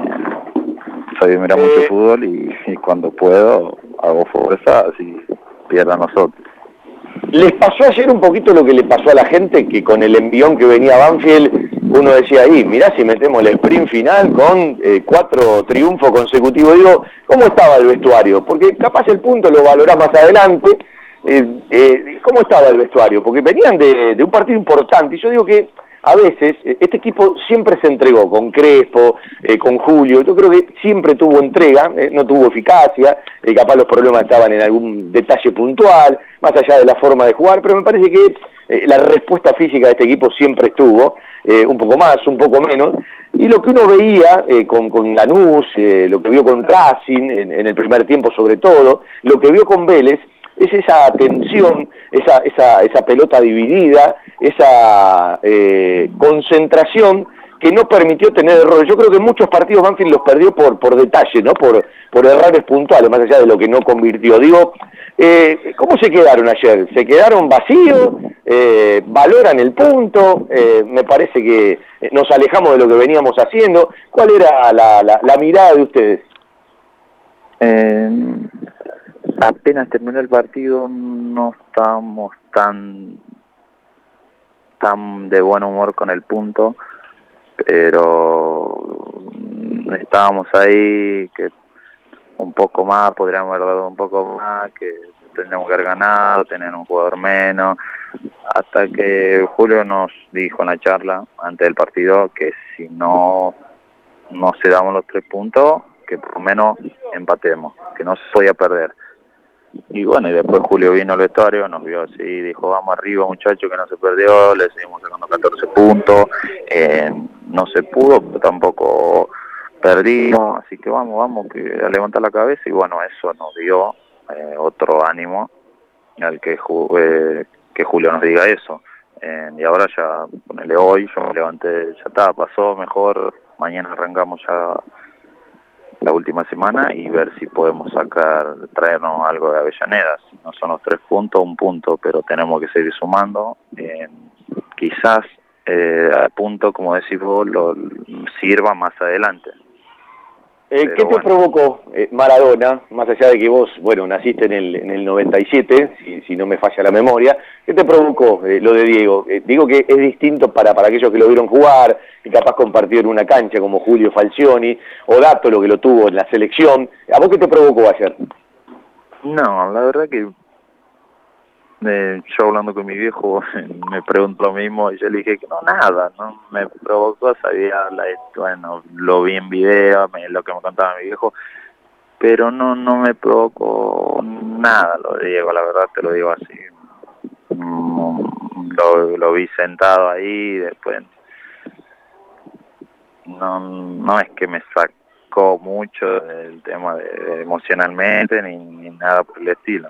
[SPEAKER 6] soy mira mucho eh, fútbol y, cuando puedo hago fuerza así pierda nosotros.
[SPEAKER 4] ¿Les pasó ayer un poquito lo que le pasó a la gente que con el envión que venía Banfield uno decía ahí, mirá si metemos el sprint final con eh, cuatro triunfos consecutivos. Digo, ¿cómo estaba el vestuario? Porque capaz el punto lo valorás más adelante. Eh, ¿Cómo estaba el vestuario? Porque venían de, de un partido importante y yo digo que a veces eh, este equipo siempre se entregó con Crespo, eh, con Julio, yo creo que siempre tuvo entrega, eh, no tuvo eficacia, capaz los problemas estaban en algún detalle puntual, más allá de la forma de jugar, pero me parece que la respuesta física de este equipo siempre estuvo, un poco más, un poco menos, y lo que uno veía con, con Lanús, lo que vio con Racing en, en el primer tiempo sobre todo, lo que vio con Vélez, es esa tensión, esa, esa, esa pelota dividida, esa eh, concentración que no permitió tener errores. Yo creo que muchos partidos Banfield los perdió por, por detalle, ¿no? Por, por errores puntuales, más allá de lo que no convirtió. Digo, eh, ¿cómo se quedaron ayer? ¿Se quedaron vacíos? Eh, ¿Valoran el punto? me parece que nos alejamos de lo que veníamos haciendo. ¿Cuál era la, la, la mirada de ustedes?
[SPEAKER 6] apenas terminó el partido no estábamos tan de buen humor con el punto pero estábamos ahí que un poco más podríamos haber dado un poco más que tendríamos que haber ganado tener un jugador menos hasta que Julio nos dijo en la charla antes del partido que si no no se damos los tres puntos que por lo menos empatemos que no se podía perder y bueno, y después Julio vino al vestuario, nos vio así, dijo, vamos arriba muchacho que no se perdió, le seguimos sacando 14 puntos, eh, no se pudo, pero tampoco perdimos, así que vamos, vamos, que a levantar la cabeza y bueno, eso nos dio eh, otro ánimo al que, eh, que Julio nos diga eso. y ahora ya, ponele hoy, yo me levanté, ya está, pasó mejor, mañana arrancamos ya la última semana y ver si podemos sacar, traernos algo de Avellaneda. no son los tres puntos, un punto, pero tenemos que seguir sumando. Eh, quizás eh, al punto, como decís vos, lo, sirva más adelante.
[SPEAKER 4] Eh, ¿Qué te provocó eh, Maradona, más allá de que vos, bueno, naciste en el, en el 97, si, si no me falla la memoria, ¿qué te provocó eh, lo de Diego? digo que es distinto para, para aquellos que lo vieron jugar y capaz compartir en una cancha como Julio Falcioni o Dato, lo que lo tuvo en la selección. ¿A vos qué te provocó ayer?
[SPEAKER 6] No, la verdad que eh, yo hablando con mi viejo me preguntó lo mismo y yo le dije que no, nada, no me provocó, sabía, la, bueno, lo vi en video, lo que me contaba mi viejo, pero no no me provocó nada, lo digo, la verdad te lo digo así. Mm, Lo, vi sentado ahí, después no no es que me sacó mucho del tema de, emocionalmente ni nada por el estilo.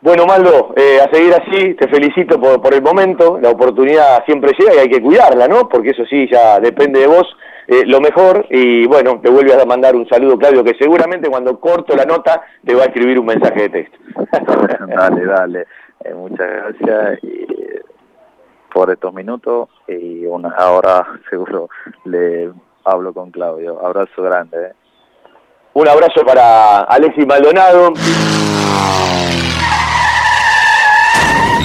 [SPEAKER 4] Bueno, Maldo, eh, a seguir así, te felicito por, por el momento, la oportunidad siempre llega y hay que cuidarla, ¿no? Porque eso sí, ya depende de vos eh, lo mejor y bueno, te vuelves a mandar un saludo, Claudio, que seguramente cuando corto la nota te va a escribir un mensaje de texto.
[SPEAKER 6] dale, dale. Eh, muchas gracias y, por estos minutos y una, ahora seguro le hablo con Claudio. Abrazo grande. eh.
[SPEAKER 4] Un abrazo para Alexis Maldonado.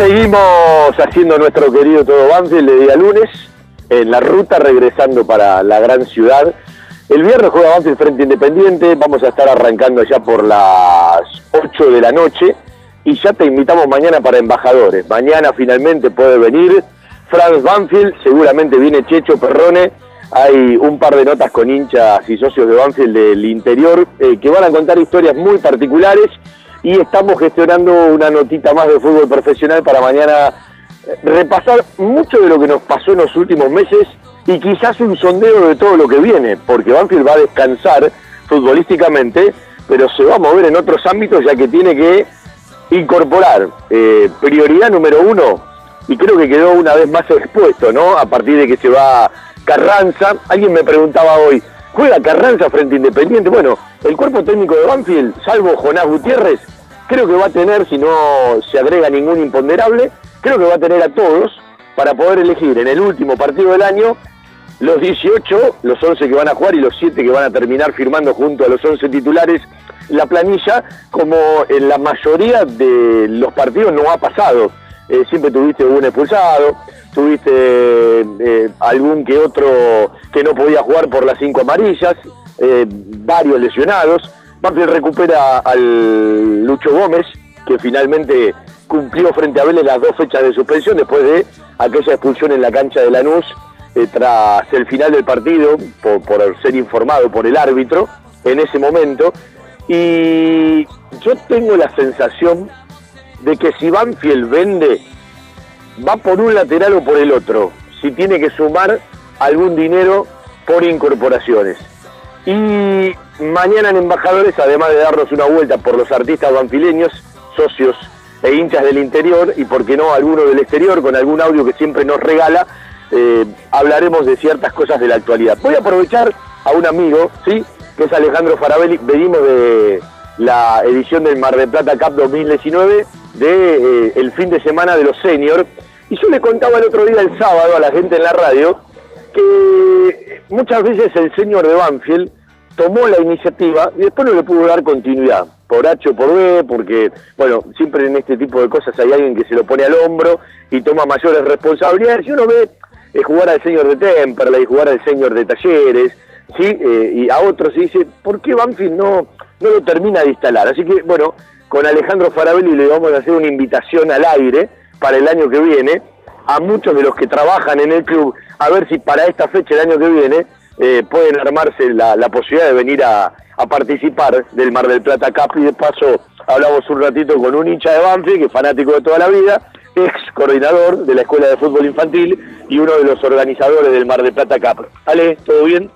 [SPEAKER 4] Seguimos haciendo nuestro querido Todo Banfield de día lunes, en la ruta regresando para la gran ciudad. El viernes juega Banfield frente Independiente, vamos a estar arrancando ya por las 8 de la noche y ya te invitamos mañana para embajadores. Mañana finalmente puede venir Franz Banfield, seguramente viene Checho Perrone. Hay un par de notas con hinchas y socios de Banfield del interior eh, que van a contar historias muy particulares y estamos gestionando una notita más de fútbol profesional para mañana eh, repasar mucho de lo que nos pasó en los últimos meses y quizás un sondeo de todo lo que viene, porque Banfield va a descansar futbolísticamente, pero se va a mover en otros ámbitos ya que tiene que incorporar eh, prioridad número uno, y creo que quedó una vez más expuesto, ¿no? A partir de que se va Carranza, alguien me preguntaba hoy, ¿juega Carranza frente a Independiente? Bueno, el cuerpo técnico de Banfield, salvo Jonás Gutiérrez, creo que va a tener, si no se agrega ningún imponderable, creo que va a tener a todos para poder elegir en el último partido del año los 18, los 11 que van a jugar y los 7 que van a terminar firmando junto a los 11 titulares la planilla, como en la mayoría de los partidos no ha pasado. Eh, siempre tuviste un expulsado, tuviste eh, algún que otro que no podía jugar por las cinco amarillas, eh, varios lesionados. Banfield recupera al Lucho Gómez, que finalmente cumplió frente a Vélez las dos fechas de suspensión después de aquella expulsión en la cancha de Lanús tras el final del partido, por ser informado por el árbitro en ese momento. Y yo tengo la sensación de que si Banfield vende, va por un lateral o por el otro, si tiene que sumar algún dinero por incorporaciones. Y mañana en Embajadores, además de darnos una vuelta por los artistas banfileños, socios e hinchas del interior, y por qué no alguno del exterior, con algún audio que siempre nos regala, eh, hablaremos de ciertas cosas de la actualidad. Voy a aprovechar a un amigo, ¿sí? que es Alejandro Farabelli, venimos de la edición del Mar de Plata Cup 2019, de eh, fin de semana de los seniors, y yo le contaba el otro día, el sábado, a la gente en la radio, que muchas veces el señor de Banfield tomó la iniciativa y después no le pudo dar continuidad, por H o por B, porque, bueno, siempre en este tipo de cosas hay alguien que se lo pone al hombro y toma mayores responsabilidades, y uno ve eh, jugar al señor de Temperley, jugar al señor de Talleres, ¿sí? Eh, y a otros y dice, ¿por qué Banfield no, no lo termina de instalar? Así que, bueno, con Alejandro Farabelli le vamos a hacer una invitación al aire para el año que viene a muchos de los que trabajan en el club, a ver si para esta fecha el año que viene eh, pueden armarse la, posibilidad de venir a, a participar del Mar del Plata Cup y de paso hablamos un ratito con un hincha de Banfield, que es fanático de toda la vida, ex coordinador de la Escuela de Fútbol Infantil y uno de los organizadores del Mar del Plata Cup. Ale, ¿todo bien?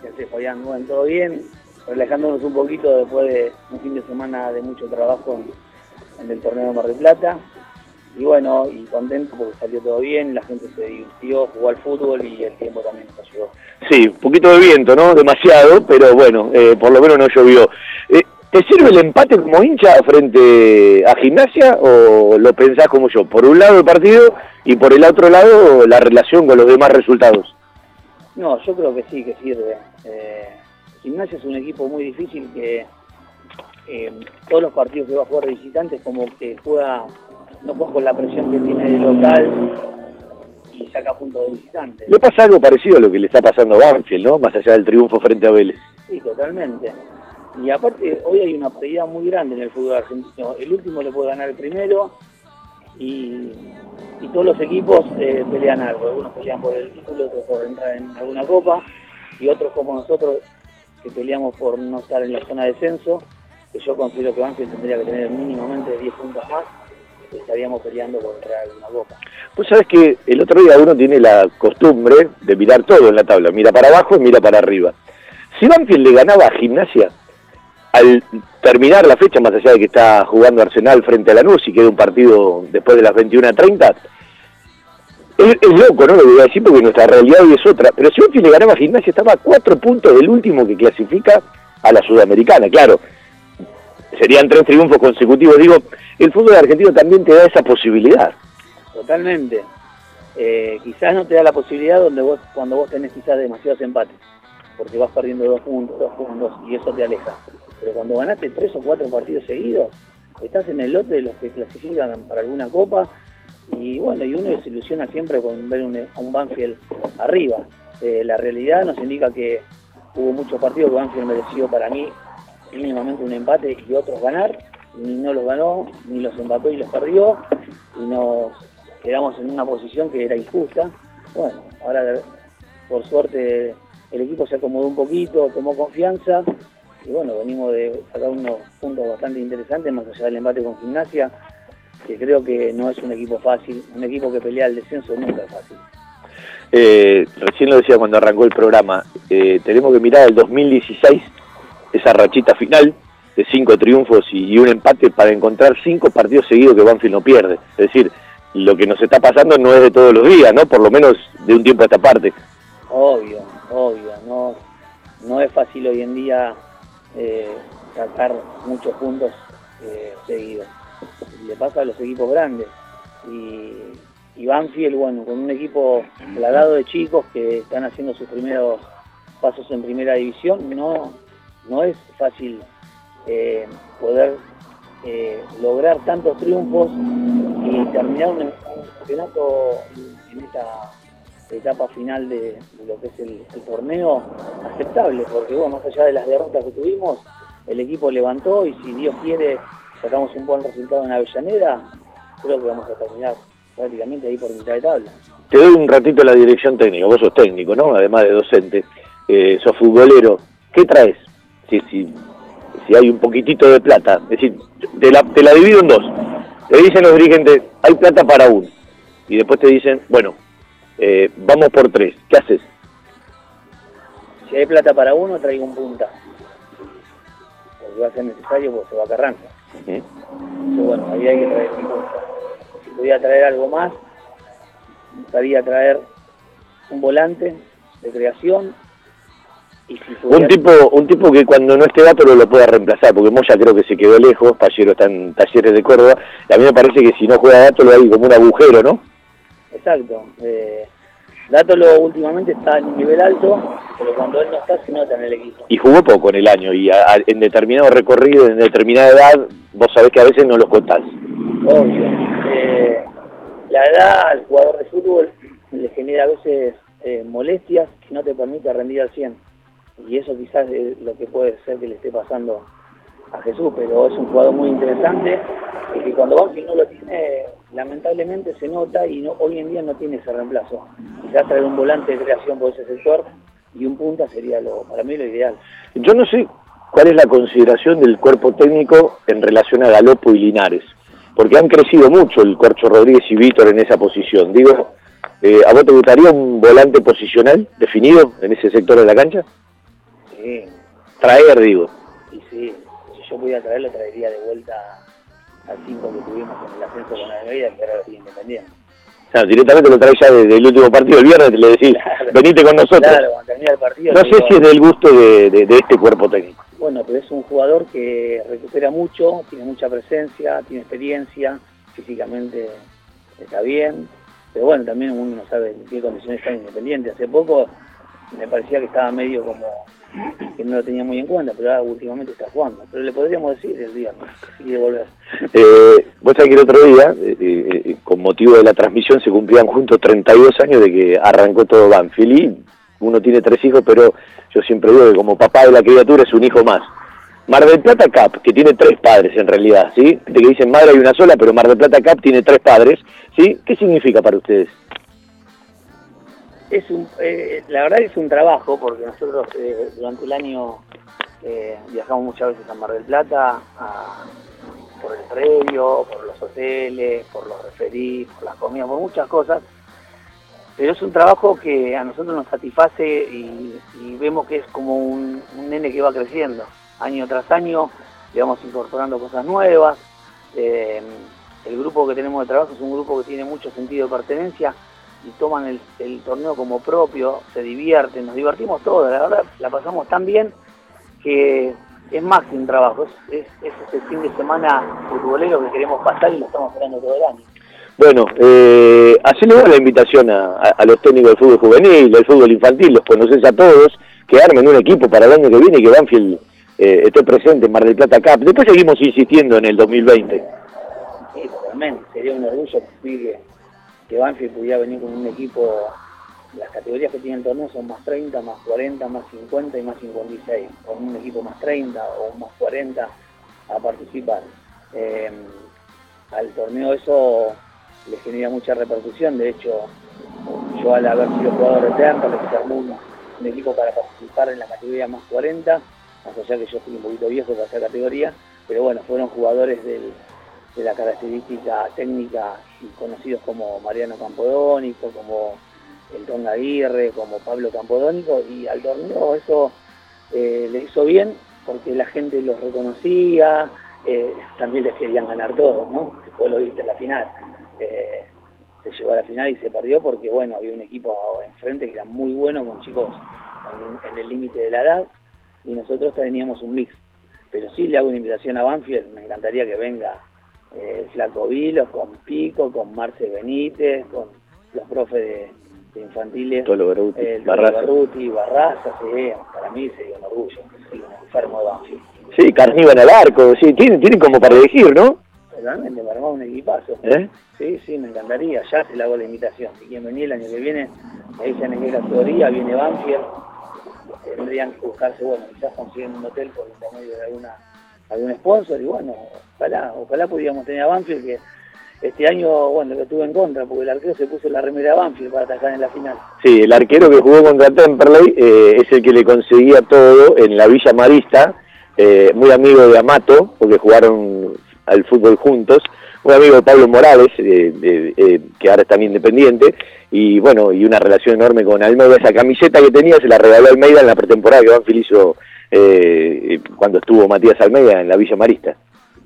[SPEAKER 7] ¿Qué haces, Fabián? Bueno, todo bien, relajándonos un poquito después de un fin de semana de mucho trabajo en, en el torneo de Mar del Plata. y bueno, y contento porque salió todo bien, la gente se divirtió, jugó al fútbol y el tiempo también nos ayudó.
[SPEAKER 4] Sí, un poquito de viento, ¿no? Demasiado, pero bueno, eh, por lo menos no llovió. Eh, ¿Te sirve el empate como hincha frente a Gimnasia o lo pensás como yo? Por un lado el partido y por el otro lado la relación con los demás resultados.
[SPEAKER 7] No, yo creo que sí, que sirve. Eh, Gimnasia es un equipo muy difícil que eh, todos los partidos que va a jugar de visitantes como que juega, no juega con la presión que tiene de local y saca puntos de visitante.
[SPEAKER 4] Le pasa algo parecido a lo que le está pasando a Banfield, ¿no? Más allá del triunfo frente a Vélez.
[SPEAKER 7] Sí, totalmente. Y aparte, hoy hay una pelea muy grande en el fútbol argentino. El último le puede ganar el primero y, y todos los equipos eh, pelean algo. Algunos pelean por el título, otros por entrar en alguna copa y otros como nosotros que peleamos por no estar en la zona de descenso, que yo considero que Banfield tendría que tener mínimamente 10 puntos más, estaríamos peleando en alguna copa.
[SPEAKER 4] Pues sabes que el otro día uno tiene la costumbre de mirar todo en la tabla, mira para abajo y mira para arriba. Si Banfield le ganaba a Gimnasia, al terminar la fecha, más allá de que está jugando Arsenal frente a Lanús y queda un partido después de las 21.30, es, loco, ¿no? Lo voy a decir porque nuestra realidad hoy es otra, pero si Banfield le ganaba a Gimnasia estaba a cuatro puntos del último que clasifica a la Sudamericana, claro. Serían tres triunfos consecutivos. Digo, el fútbol argentino también te da esa posibilidad.
[SPEAKER 7] Totalmente. Eh, quizás no te da la posibilidad donde vos, cuando vos tenés quizás demasiados empates, porque vas perdiendo dos puntos, dos puntos y eso te aleja. Pero cuando ganaste tres o cuatro partidos seguidos, estás en el lote de los que clasifican para alguna copa y bueno, y uno se ilusiona siempre con ver un, un Banfield arriba. Eh, la realidad nos indica que hubo muchos partidos que Banfield mereció para mí mínimamente un empate y otros ganar, ni no los ganó, ni los empató y los perdió, y nos quedamos en una posición que era injusta. Bueno, ahora por suerte el equipo se acomodó un poquito, tomó confianza, y bueno, venimos de sacar unos puntos bastante interesantes, más allá del empate con gimnasia, que creo que no es un equipo fácil, un equipo que pelea el descenso nunca es fácil.
[SPEAKER 4] Eh, recién lo decía cuando arrancó el programa, eh, tenemos que mirar el 2016, esa rachita final de cinco triunfos y, y un empate para encontrar cinco partidos seguidos que Banfield no pierde. Es decir, lo que nos está pasando no es de todos los días, ¿no? Por lo menos de un tiempo a esta parte.
[SPEAKER 7] Obvio, obvio, no, no es fácil hoy en día eh, sacar muchos puntos seguidos. Le pasa a los equipos grandes. Y, y Banfield, bueno, con un equipo plagado de chicos que están haciendo sus primeros pasos en primera división, no, no es fácil eh, poder eh, lograr tantos triunfos y terminar un, campeonato en esta etapa final de, de lo que es el, el torneo aceptable, porque bueno, más allá de las derrotas que tuvimos, el equipo levantó y si Dios quiere sacamos un buen resultado en Avellaneda, creo que vamos a terminar prácticamente ahí por mitad de tabla.
[SPEAKER 4] Te doy un ratito la dirección técnica, vos sos técnico, ¿no? Además de docente, eh, sos futbolero. ¿Qué traes? Si, si, si hay un poquitito de plata, es decir, te la, te la divido en dos. Te dicen los dirigentes, hay plata para uno. Y después te dicen, bueno, eh, vamos por tres. ¿Qué haces?
[SPEAKER 7] Si hay plata para uno, traigo un punta. Porque va a ser necesario porque se va a Carranza.
[SPEAKER 4] ¿Eh?
[SPEAKER 7] Entonces, bueno, ahí hay que traer un punta. Si podía traer algo más, me gustaría traer un volante de creación. Y si
[SPEAKER 4] Un tipo, un tipo que cuando no esté Gato lo pueda reemplazar, porque Moya creo que se quedó lejos, Pallero está en Talleres de Córdoba, y a mí me parece que si no juega Gato lo hay como un agujero, ¿no?
[SPEAKER 7] Exacto. Eh, Dátolo últimamente está en un nivel alto, pero cuando él no está se nota en el equipo.
[SPEAKER 4] Y jugó poco en el año, y a- a- en determinado recorrido, en determinada edad, vos sabés que a veces no los contás.
[SPEAKER 7] Obvio. Eh, la edad al jugador de fútbol le genera a veces eh, molestias que no te permite rendir al 100. Y eso quizás es lo que puede ser que le esté pasando a Jesús, pero es un jugador muy interesante y que cuando Banfield no lo tiene, lamentablemente se nota y no, hoy en día no tiene ese reemplazo. Quizás traer un volante de creación por ese sector y un punta sería lo para mí lo ideal.
[SPEAKER 4] Yo no sé cuál es la consideración del cuerpo técnico en relación a Galopo y Linares, porque han crecido mucho el Corcho Rodríguez y Víctor en esa posición. Digo, eh, ¿a vos te gustaría un volante posicional definido en ese sector de la cancha?
[SPEAKER 7] Sí,
[SPEAKER 4] Traer, digo.
[SPEAKER 7] y sí, si yo pudiera traerlo traería de vuelta al 5 que tuvimos en el ascenso con la que ahora sigue independiente.
[SPEAKER 4] Claro, directamente lo traes ya desde el último partido el viernes, le decís,
[SPEAKER 7] Claro.
[SPEAKER 4] venite con nosotros.
[SPEAKER 7] Claro, cuando termina el partido.
[SPEAKER 4] no sé
[SPEAKER 7] digo,
[SPEAKER 4] si es del gusto de, de- de este cuerpo técnico.
[SPEAKER 7] Bueno, pero es un jugador que recupera mucho, tiene mucha presencia, tiene experiencia, físicamente está bien, pero bueno, también uno no sabe en qué condiciones está Independiente. Hace poco me parecía que estaba medio como que no lo tenía muy en cuenta, pero ahora últimamente está jugando. Pero le podríamos decir el día si quiere volver.
[SPEAKER 4] Eh, vos sabés que el otro día, eh, eh, con motivo de la transmisión, se cumplían juntos 32 años de que arrancó todo Banfield. Y uno tiene tres hijos, pero yo siempre digo que como papá de la criatura es un hijo más. Mar del Plata Cup, que tiene tres padres en realidad, ¿sí? De que dicen madre hay una sola, pero Mar del Plata Cup tiene tres padres, ¿sí? ¿Qué significa para ustedes?
[SPEAKER 7] Es un, eh, la verdad es un trabajo porque nosotros eh, durante el año eh, viajamos muchas veces a Mar del Plata por el predio, por los hoteles, por los referís, por las comidas, por muchas cosas. Pero es un trabajo que a nosotros nos satisface y, y vemos que es como un, un nene que va creciendo. Año tras año le vamos incorporando cosas nuevas. Eh, el grupo que tenemos de trabajo es un grupo que tiene mucho sentido de pertenencia y toman el, el torneo como propio, se divierten, nos divertimos todos, la verdad la pasamos tan bien que es más que un trabajo, es, es, es ese fin de semana futbolero que queremos pasar y lo estamos esperando todo el año.
[SPEAKER 4] Bueno, eh, la invitación a, a- a los técnicos del fútbol juvenil, del fútbol infantil, los conoces a todos, que armen un equipo para el año que viene y que Banfield eh, esté presente en Mar del Plata Cup. Después seguimos insistiendo en el 2020.
[SPEAKER 7] Sí, totalmente, sería un orgullo que, que Banfield pudiera venir con un equipo, las categorías que tiene el torneo son más 30, más 40, más 50 y más 56, con un equipo más 30 o más 40 a participar. Eh, al torneo eso le genera mucha repercusión, de hecho yo al haber sido jugador eterno, le armó un, un equipo para participar en la categoría más 40, más allá que yo fui un poquito viejo para esa categoría, pero bueno, fueron jugadores de la característica técnica conocidos como Mariano Campodónico, como el Tonga Aguirre, como Pablo Campodónico, y al torneo eso eh, le hizo bien porque la gente los reconocía, eh, también les querían ganar todos, ¿no? Después lo viste en la final. Eh, se llegó a la final y se perdió porque, bueno, había un equipo enfrente que era muy bueno con chicos en el límite de la edad y nosotros teníamos un mix. Pero sí le hago una invitación a Banfield, me encantaría que venga eh, Flaco Vilos, con Pico, con Marce Benítez, con los profes de, de infantiles,
[SPEAKER 4] Tolo Berruti,
[SPEAKER 7] el
[SPEAKER 4] Barraza.
[SPEAKER 7] Berruti, Barraza, sí, para mí sería un orgullo, sí, un enfermo de Banfield.
[SPEAKER 4] Sí, Carniva en el arco, sí, tienen, tienen como para elegir, ¿no?
[SPEAKER 7] Realmente, me armó un equipazo.
[SPEAKER 4] ¿Eh?
[SPEAKER 7] Sí, sí, me encantaría. Ya se le hago la invitación. Si quieren venir el año que viene, me dicen en qué categoría, viene Banfield. Tendrían que buscarse, bueno, quizás consiguen un hotel por intermedio de alguna algún sponsor y bueno, ojalá, ojalá pudiéramos tener a Banfield que este año, bueno, lo tuve en contra porque el arquero se puso la remera Banfield para atacar en la final.
[SPEAKER 4] Sí, el arquero que jugó contra Temperley eh, es el que le conseguía todo en la Villa Marista, eh, muy amigo de Amato, porque jugaron al fútbol juntos, muy amigo de Pablo Morales, eh, que ahora está en Independiente, y bueno, y una relación enorme con Almeida. Esa camiseta que tenía se la regaló Almeida en la pretemporada que Banfield hizo eh, cuando estuvo Matías Almeida en la Villa Marista.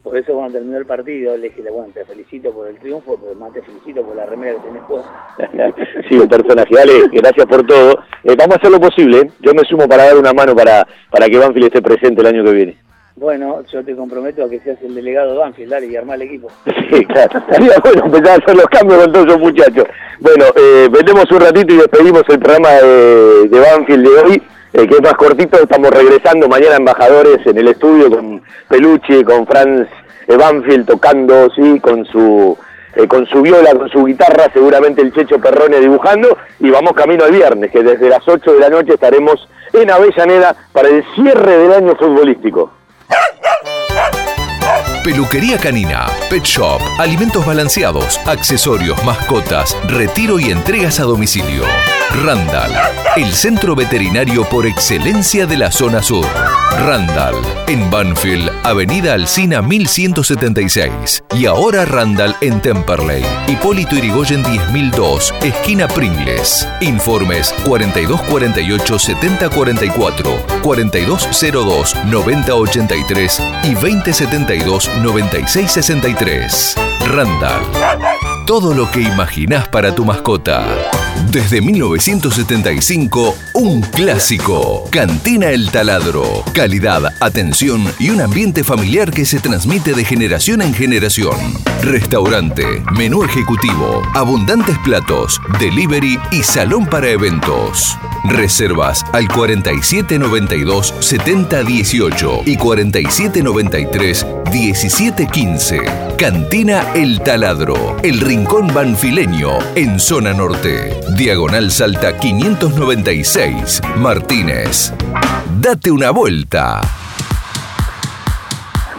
[SPEAKER 7] Por eso cuando terminó el partido le dije, bueno, te felicito por el triunfo, pero más te felicito por la remera que tenés puesta.
[SPEAKER 4] sí, un personaje. Dale, gracias por todo. Eh, vamos a hacer lo posible. ¿eh? Yo me sumo para dar una mano para, para que Banfield esté presente el año que viene.
[SPEAKER 7] Bueno, yo te comprometo a que seas el delegado de Banfield, dale, y armar el equipo.
[SPEAKER 4] Sí, claro. Estaría bueno empezar a hacer los cambios con todos esos muchachos. Bueno, eh, vendemos un ratito y despedimos el programa de, de Banfield de hoy, eh, que es más cortito. Estamos regresando mañana embajadores en el estudio con Pelucci, con Franz eh, Banfield tocando, sí, con su eh, con su viola, con su guitarra, seguramente el Checho Perrone dibujando, y vamos camino al viernes, que desde las 8 de la noche estaremos en Avellaneda para el cierre del año futbolístico.
[SPEAKER 8] Peluquería canina, pet shop, alimentos balanceados, accesorios, mascotas, retiro y entregas a domicilio. Randall, el centro veterinario por excelencia de la zona sur. Randall, en Banfield, Avenida Alcina 1176. Y ahora Randall en Temperley. Hipólito Irigoyen 10002, esquina Pringles. Informes 4248 7044, 4202 9083 y 2072 9663. Randall. Todo lo que imaginás para tu mascota. Desde 1975, un clásico. Cantina El Taladro. Calidad, atención y un ambiente familiar que se transmite de generación en generación. Restaurante, menú ejecutivo, abundantes platos, delivery y salón para eventos. Reservas al 4792 7018 y 4793 1715. Cantina El Taladro, el rincón banfileño en zona norte. Diagonal Salta 596, Martínez. Date una vuelta.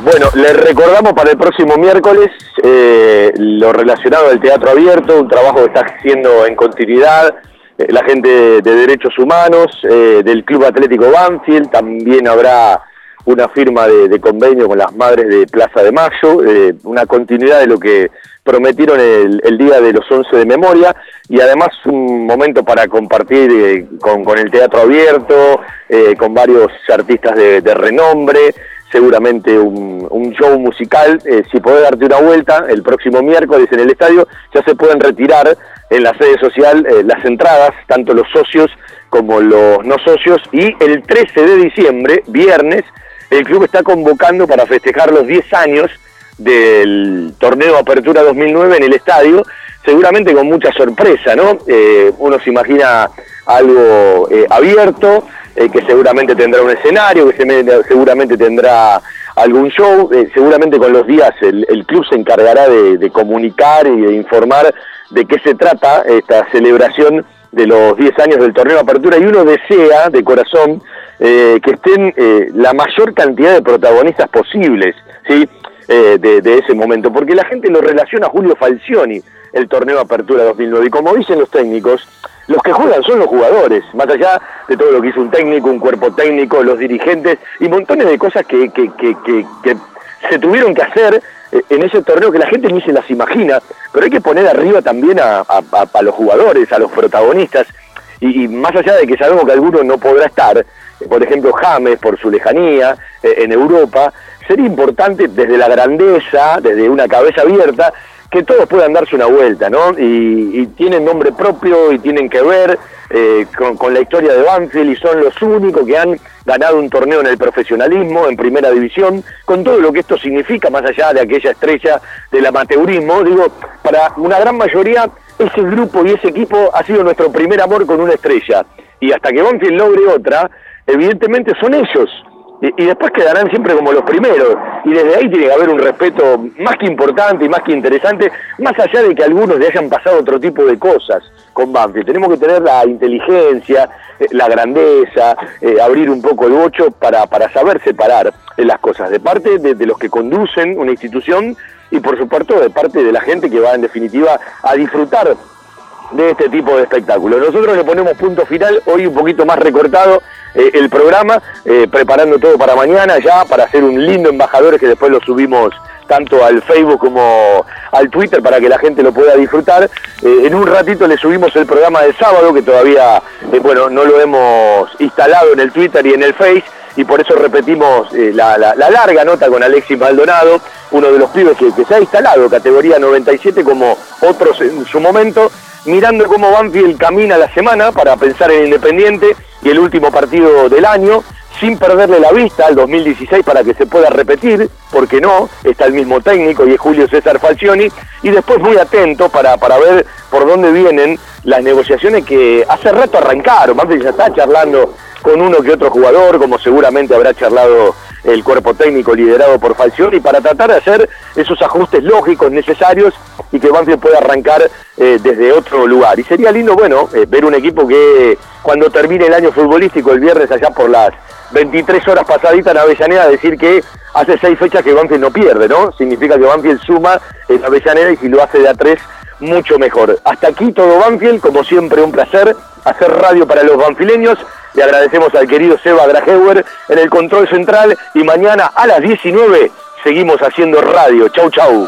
[SPEAKER 4] Bueno, les recordamos para el próximo miércoles eh, lo relacionado al teatro abierto, un trabajo que está haciendo en continuidad eh, la gente de Derechos Humanos, eh, del Club Atlético Banfield, también habrá una firma de, convenio con las madres de Plaza de Mayo, eh, una continuidad de lo que prometieron el, el día de los 11 de memoria y además un momento para compartir eh, con, el teatro abierto, eh, con varios artistas de, de renombre, seguramente un, un show musical. Eh, si podés darte una vuelta, el próximo miércoles en el estadio ya se pueden retirar en la sede social eh, las entradas, tanto los socios como los no socios, y el 13 de diciembre, viernes, el club está convocando para festejar los 10 años del torneo Apertura 2009 en el estadio, seguramente con mucha sorpresa, ¿no? Eh, uno se imagina algo eh, abierto, eh, que seguramente tendrá un escenario, que se- seguramente tendrá algún show, seguramente con los días el, el club se encargará de, de comunicar y de informar de qué se trata esta celebración de los 10 años del torneo Apertura y uno desea de corazón eh, que estén eh, la mayor cantidad de protagonistas posibles, ¿sí? Eh, de, de ese momento, porque la gente lo relaciona a Julio Falcioni, el torneo Apertura 2009, y como dicen los técnicos, los que juegan son los jugadores, más allá de todo lo que hizo un técnico, un cuerpo técnico, los dirigentes, y montones de cosas que, que, que, que, se tuvieron que hacer eh, en ese torneo que la gente ni se las imagina, pero hay que poner arriba también a, los jugadores, a los protagonistas, y, y más allá de que sabemos que alguno no podrá estar, por ejemplo James por su lejanía eh, en Europa, sería importante desde la grandeza, desde una cabeza abierta, que todos puedan darse una vuelta, ¿no? Y, y tienen nombre propio y tienen que ver eh, con, con la historia de Banfield y son los únicos que han ganado un torneo en el profesionalismo, en primera división, con todo lo que esto significa, más allá de aquella estrella del amateurismo, digo, para una gran mayoría ese grupo y ese equipo ha sido nuestro primer amor con una estrella. Y hasta que Banfield logre otra, evidentemente son ellos. Y, después quedarán siempre como los primeros. Y desde ahí tiene que haber un respeto más que importante y más que interesante, más allá de que algunos le hayan pasado otro tipo de cosas con Banfield. Tenemos que tener la inteligencia, eh, la grandeza, eh, abrir un poco el bocho para, para saber separar las cosas de parte de, de los que conducen una institución y por supuesto de parte de la gente que va en definitiva a disfrutar de este tipo de espectáculos. Nosotros le ponemos punto final, hoy un poquito más recortado eh, el programa, eh, preparando todo para mañana ya, para hacer un lindo embajadores que después lo subimos tanto al Facebook como al Twitter para que la gente lo pueda disfrutar. Eh, en un ratito le subimos el programa del sábado, que todavía, bueno, no lo hemos instalado en el Twitter y en el Face, y por eso repetimos la, la- la larga nota con Alexis Maldonado, uno de los pibes que se ha instalado, categoría 97 como otros en su momento, mirando cómo Banfield camina la semana para pensar en Independiente y el último partido del año, sin perderle la vista al 2016 para que se pueda repetir, porque no, está el mismo técnico y es Julio César Falcioni, y después muy atento para, para ver por dónde vienen las negociaciones que hace rato arrancaron, Banfield ya está charlando con uno que otro jugador, como seguramente habrá charlado el cuerpo técnico liderado por Falcioni, para tratar de hacer esos ajustes lógicos necesarios y que Banfield pueda arrancar eh, desde otro lugar. Y sería lindo, bueno, eh, ver un equipo que cuando termine el año futbolístico el viernes allá por las 23 horas pasaditas en Avellaneda, decir que hace seis fechas que Banfield no pierde, ¿no? Significa que Banfield suma en Avellaneda y si lo hace de a tres, mucho mejor. Hasta aquí todo Banfield, como siempre un placer hacer radio para los banfileños. Le agradecemos al querido Seba Grajeuer en el control central y mañana a las 19 seguimos haciendo radio. Chau, chau.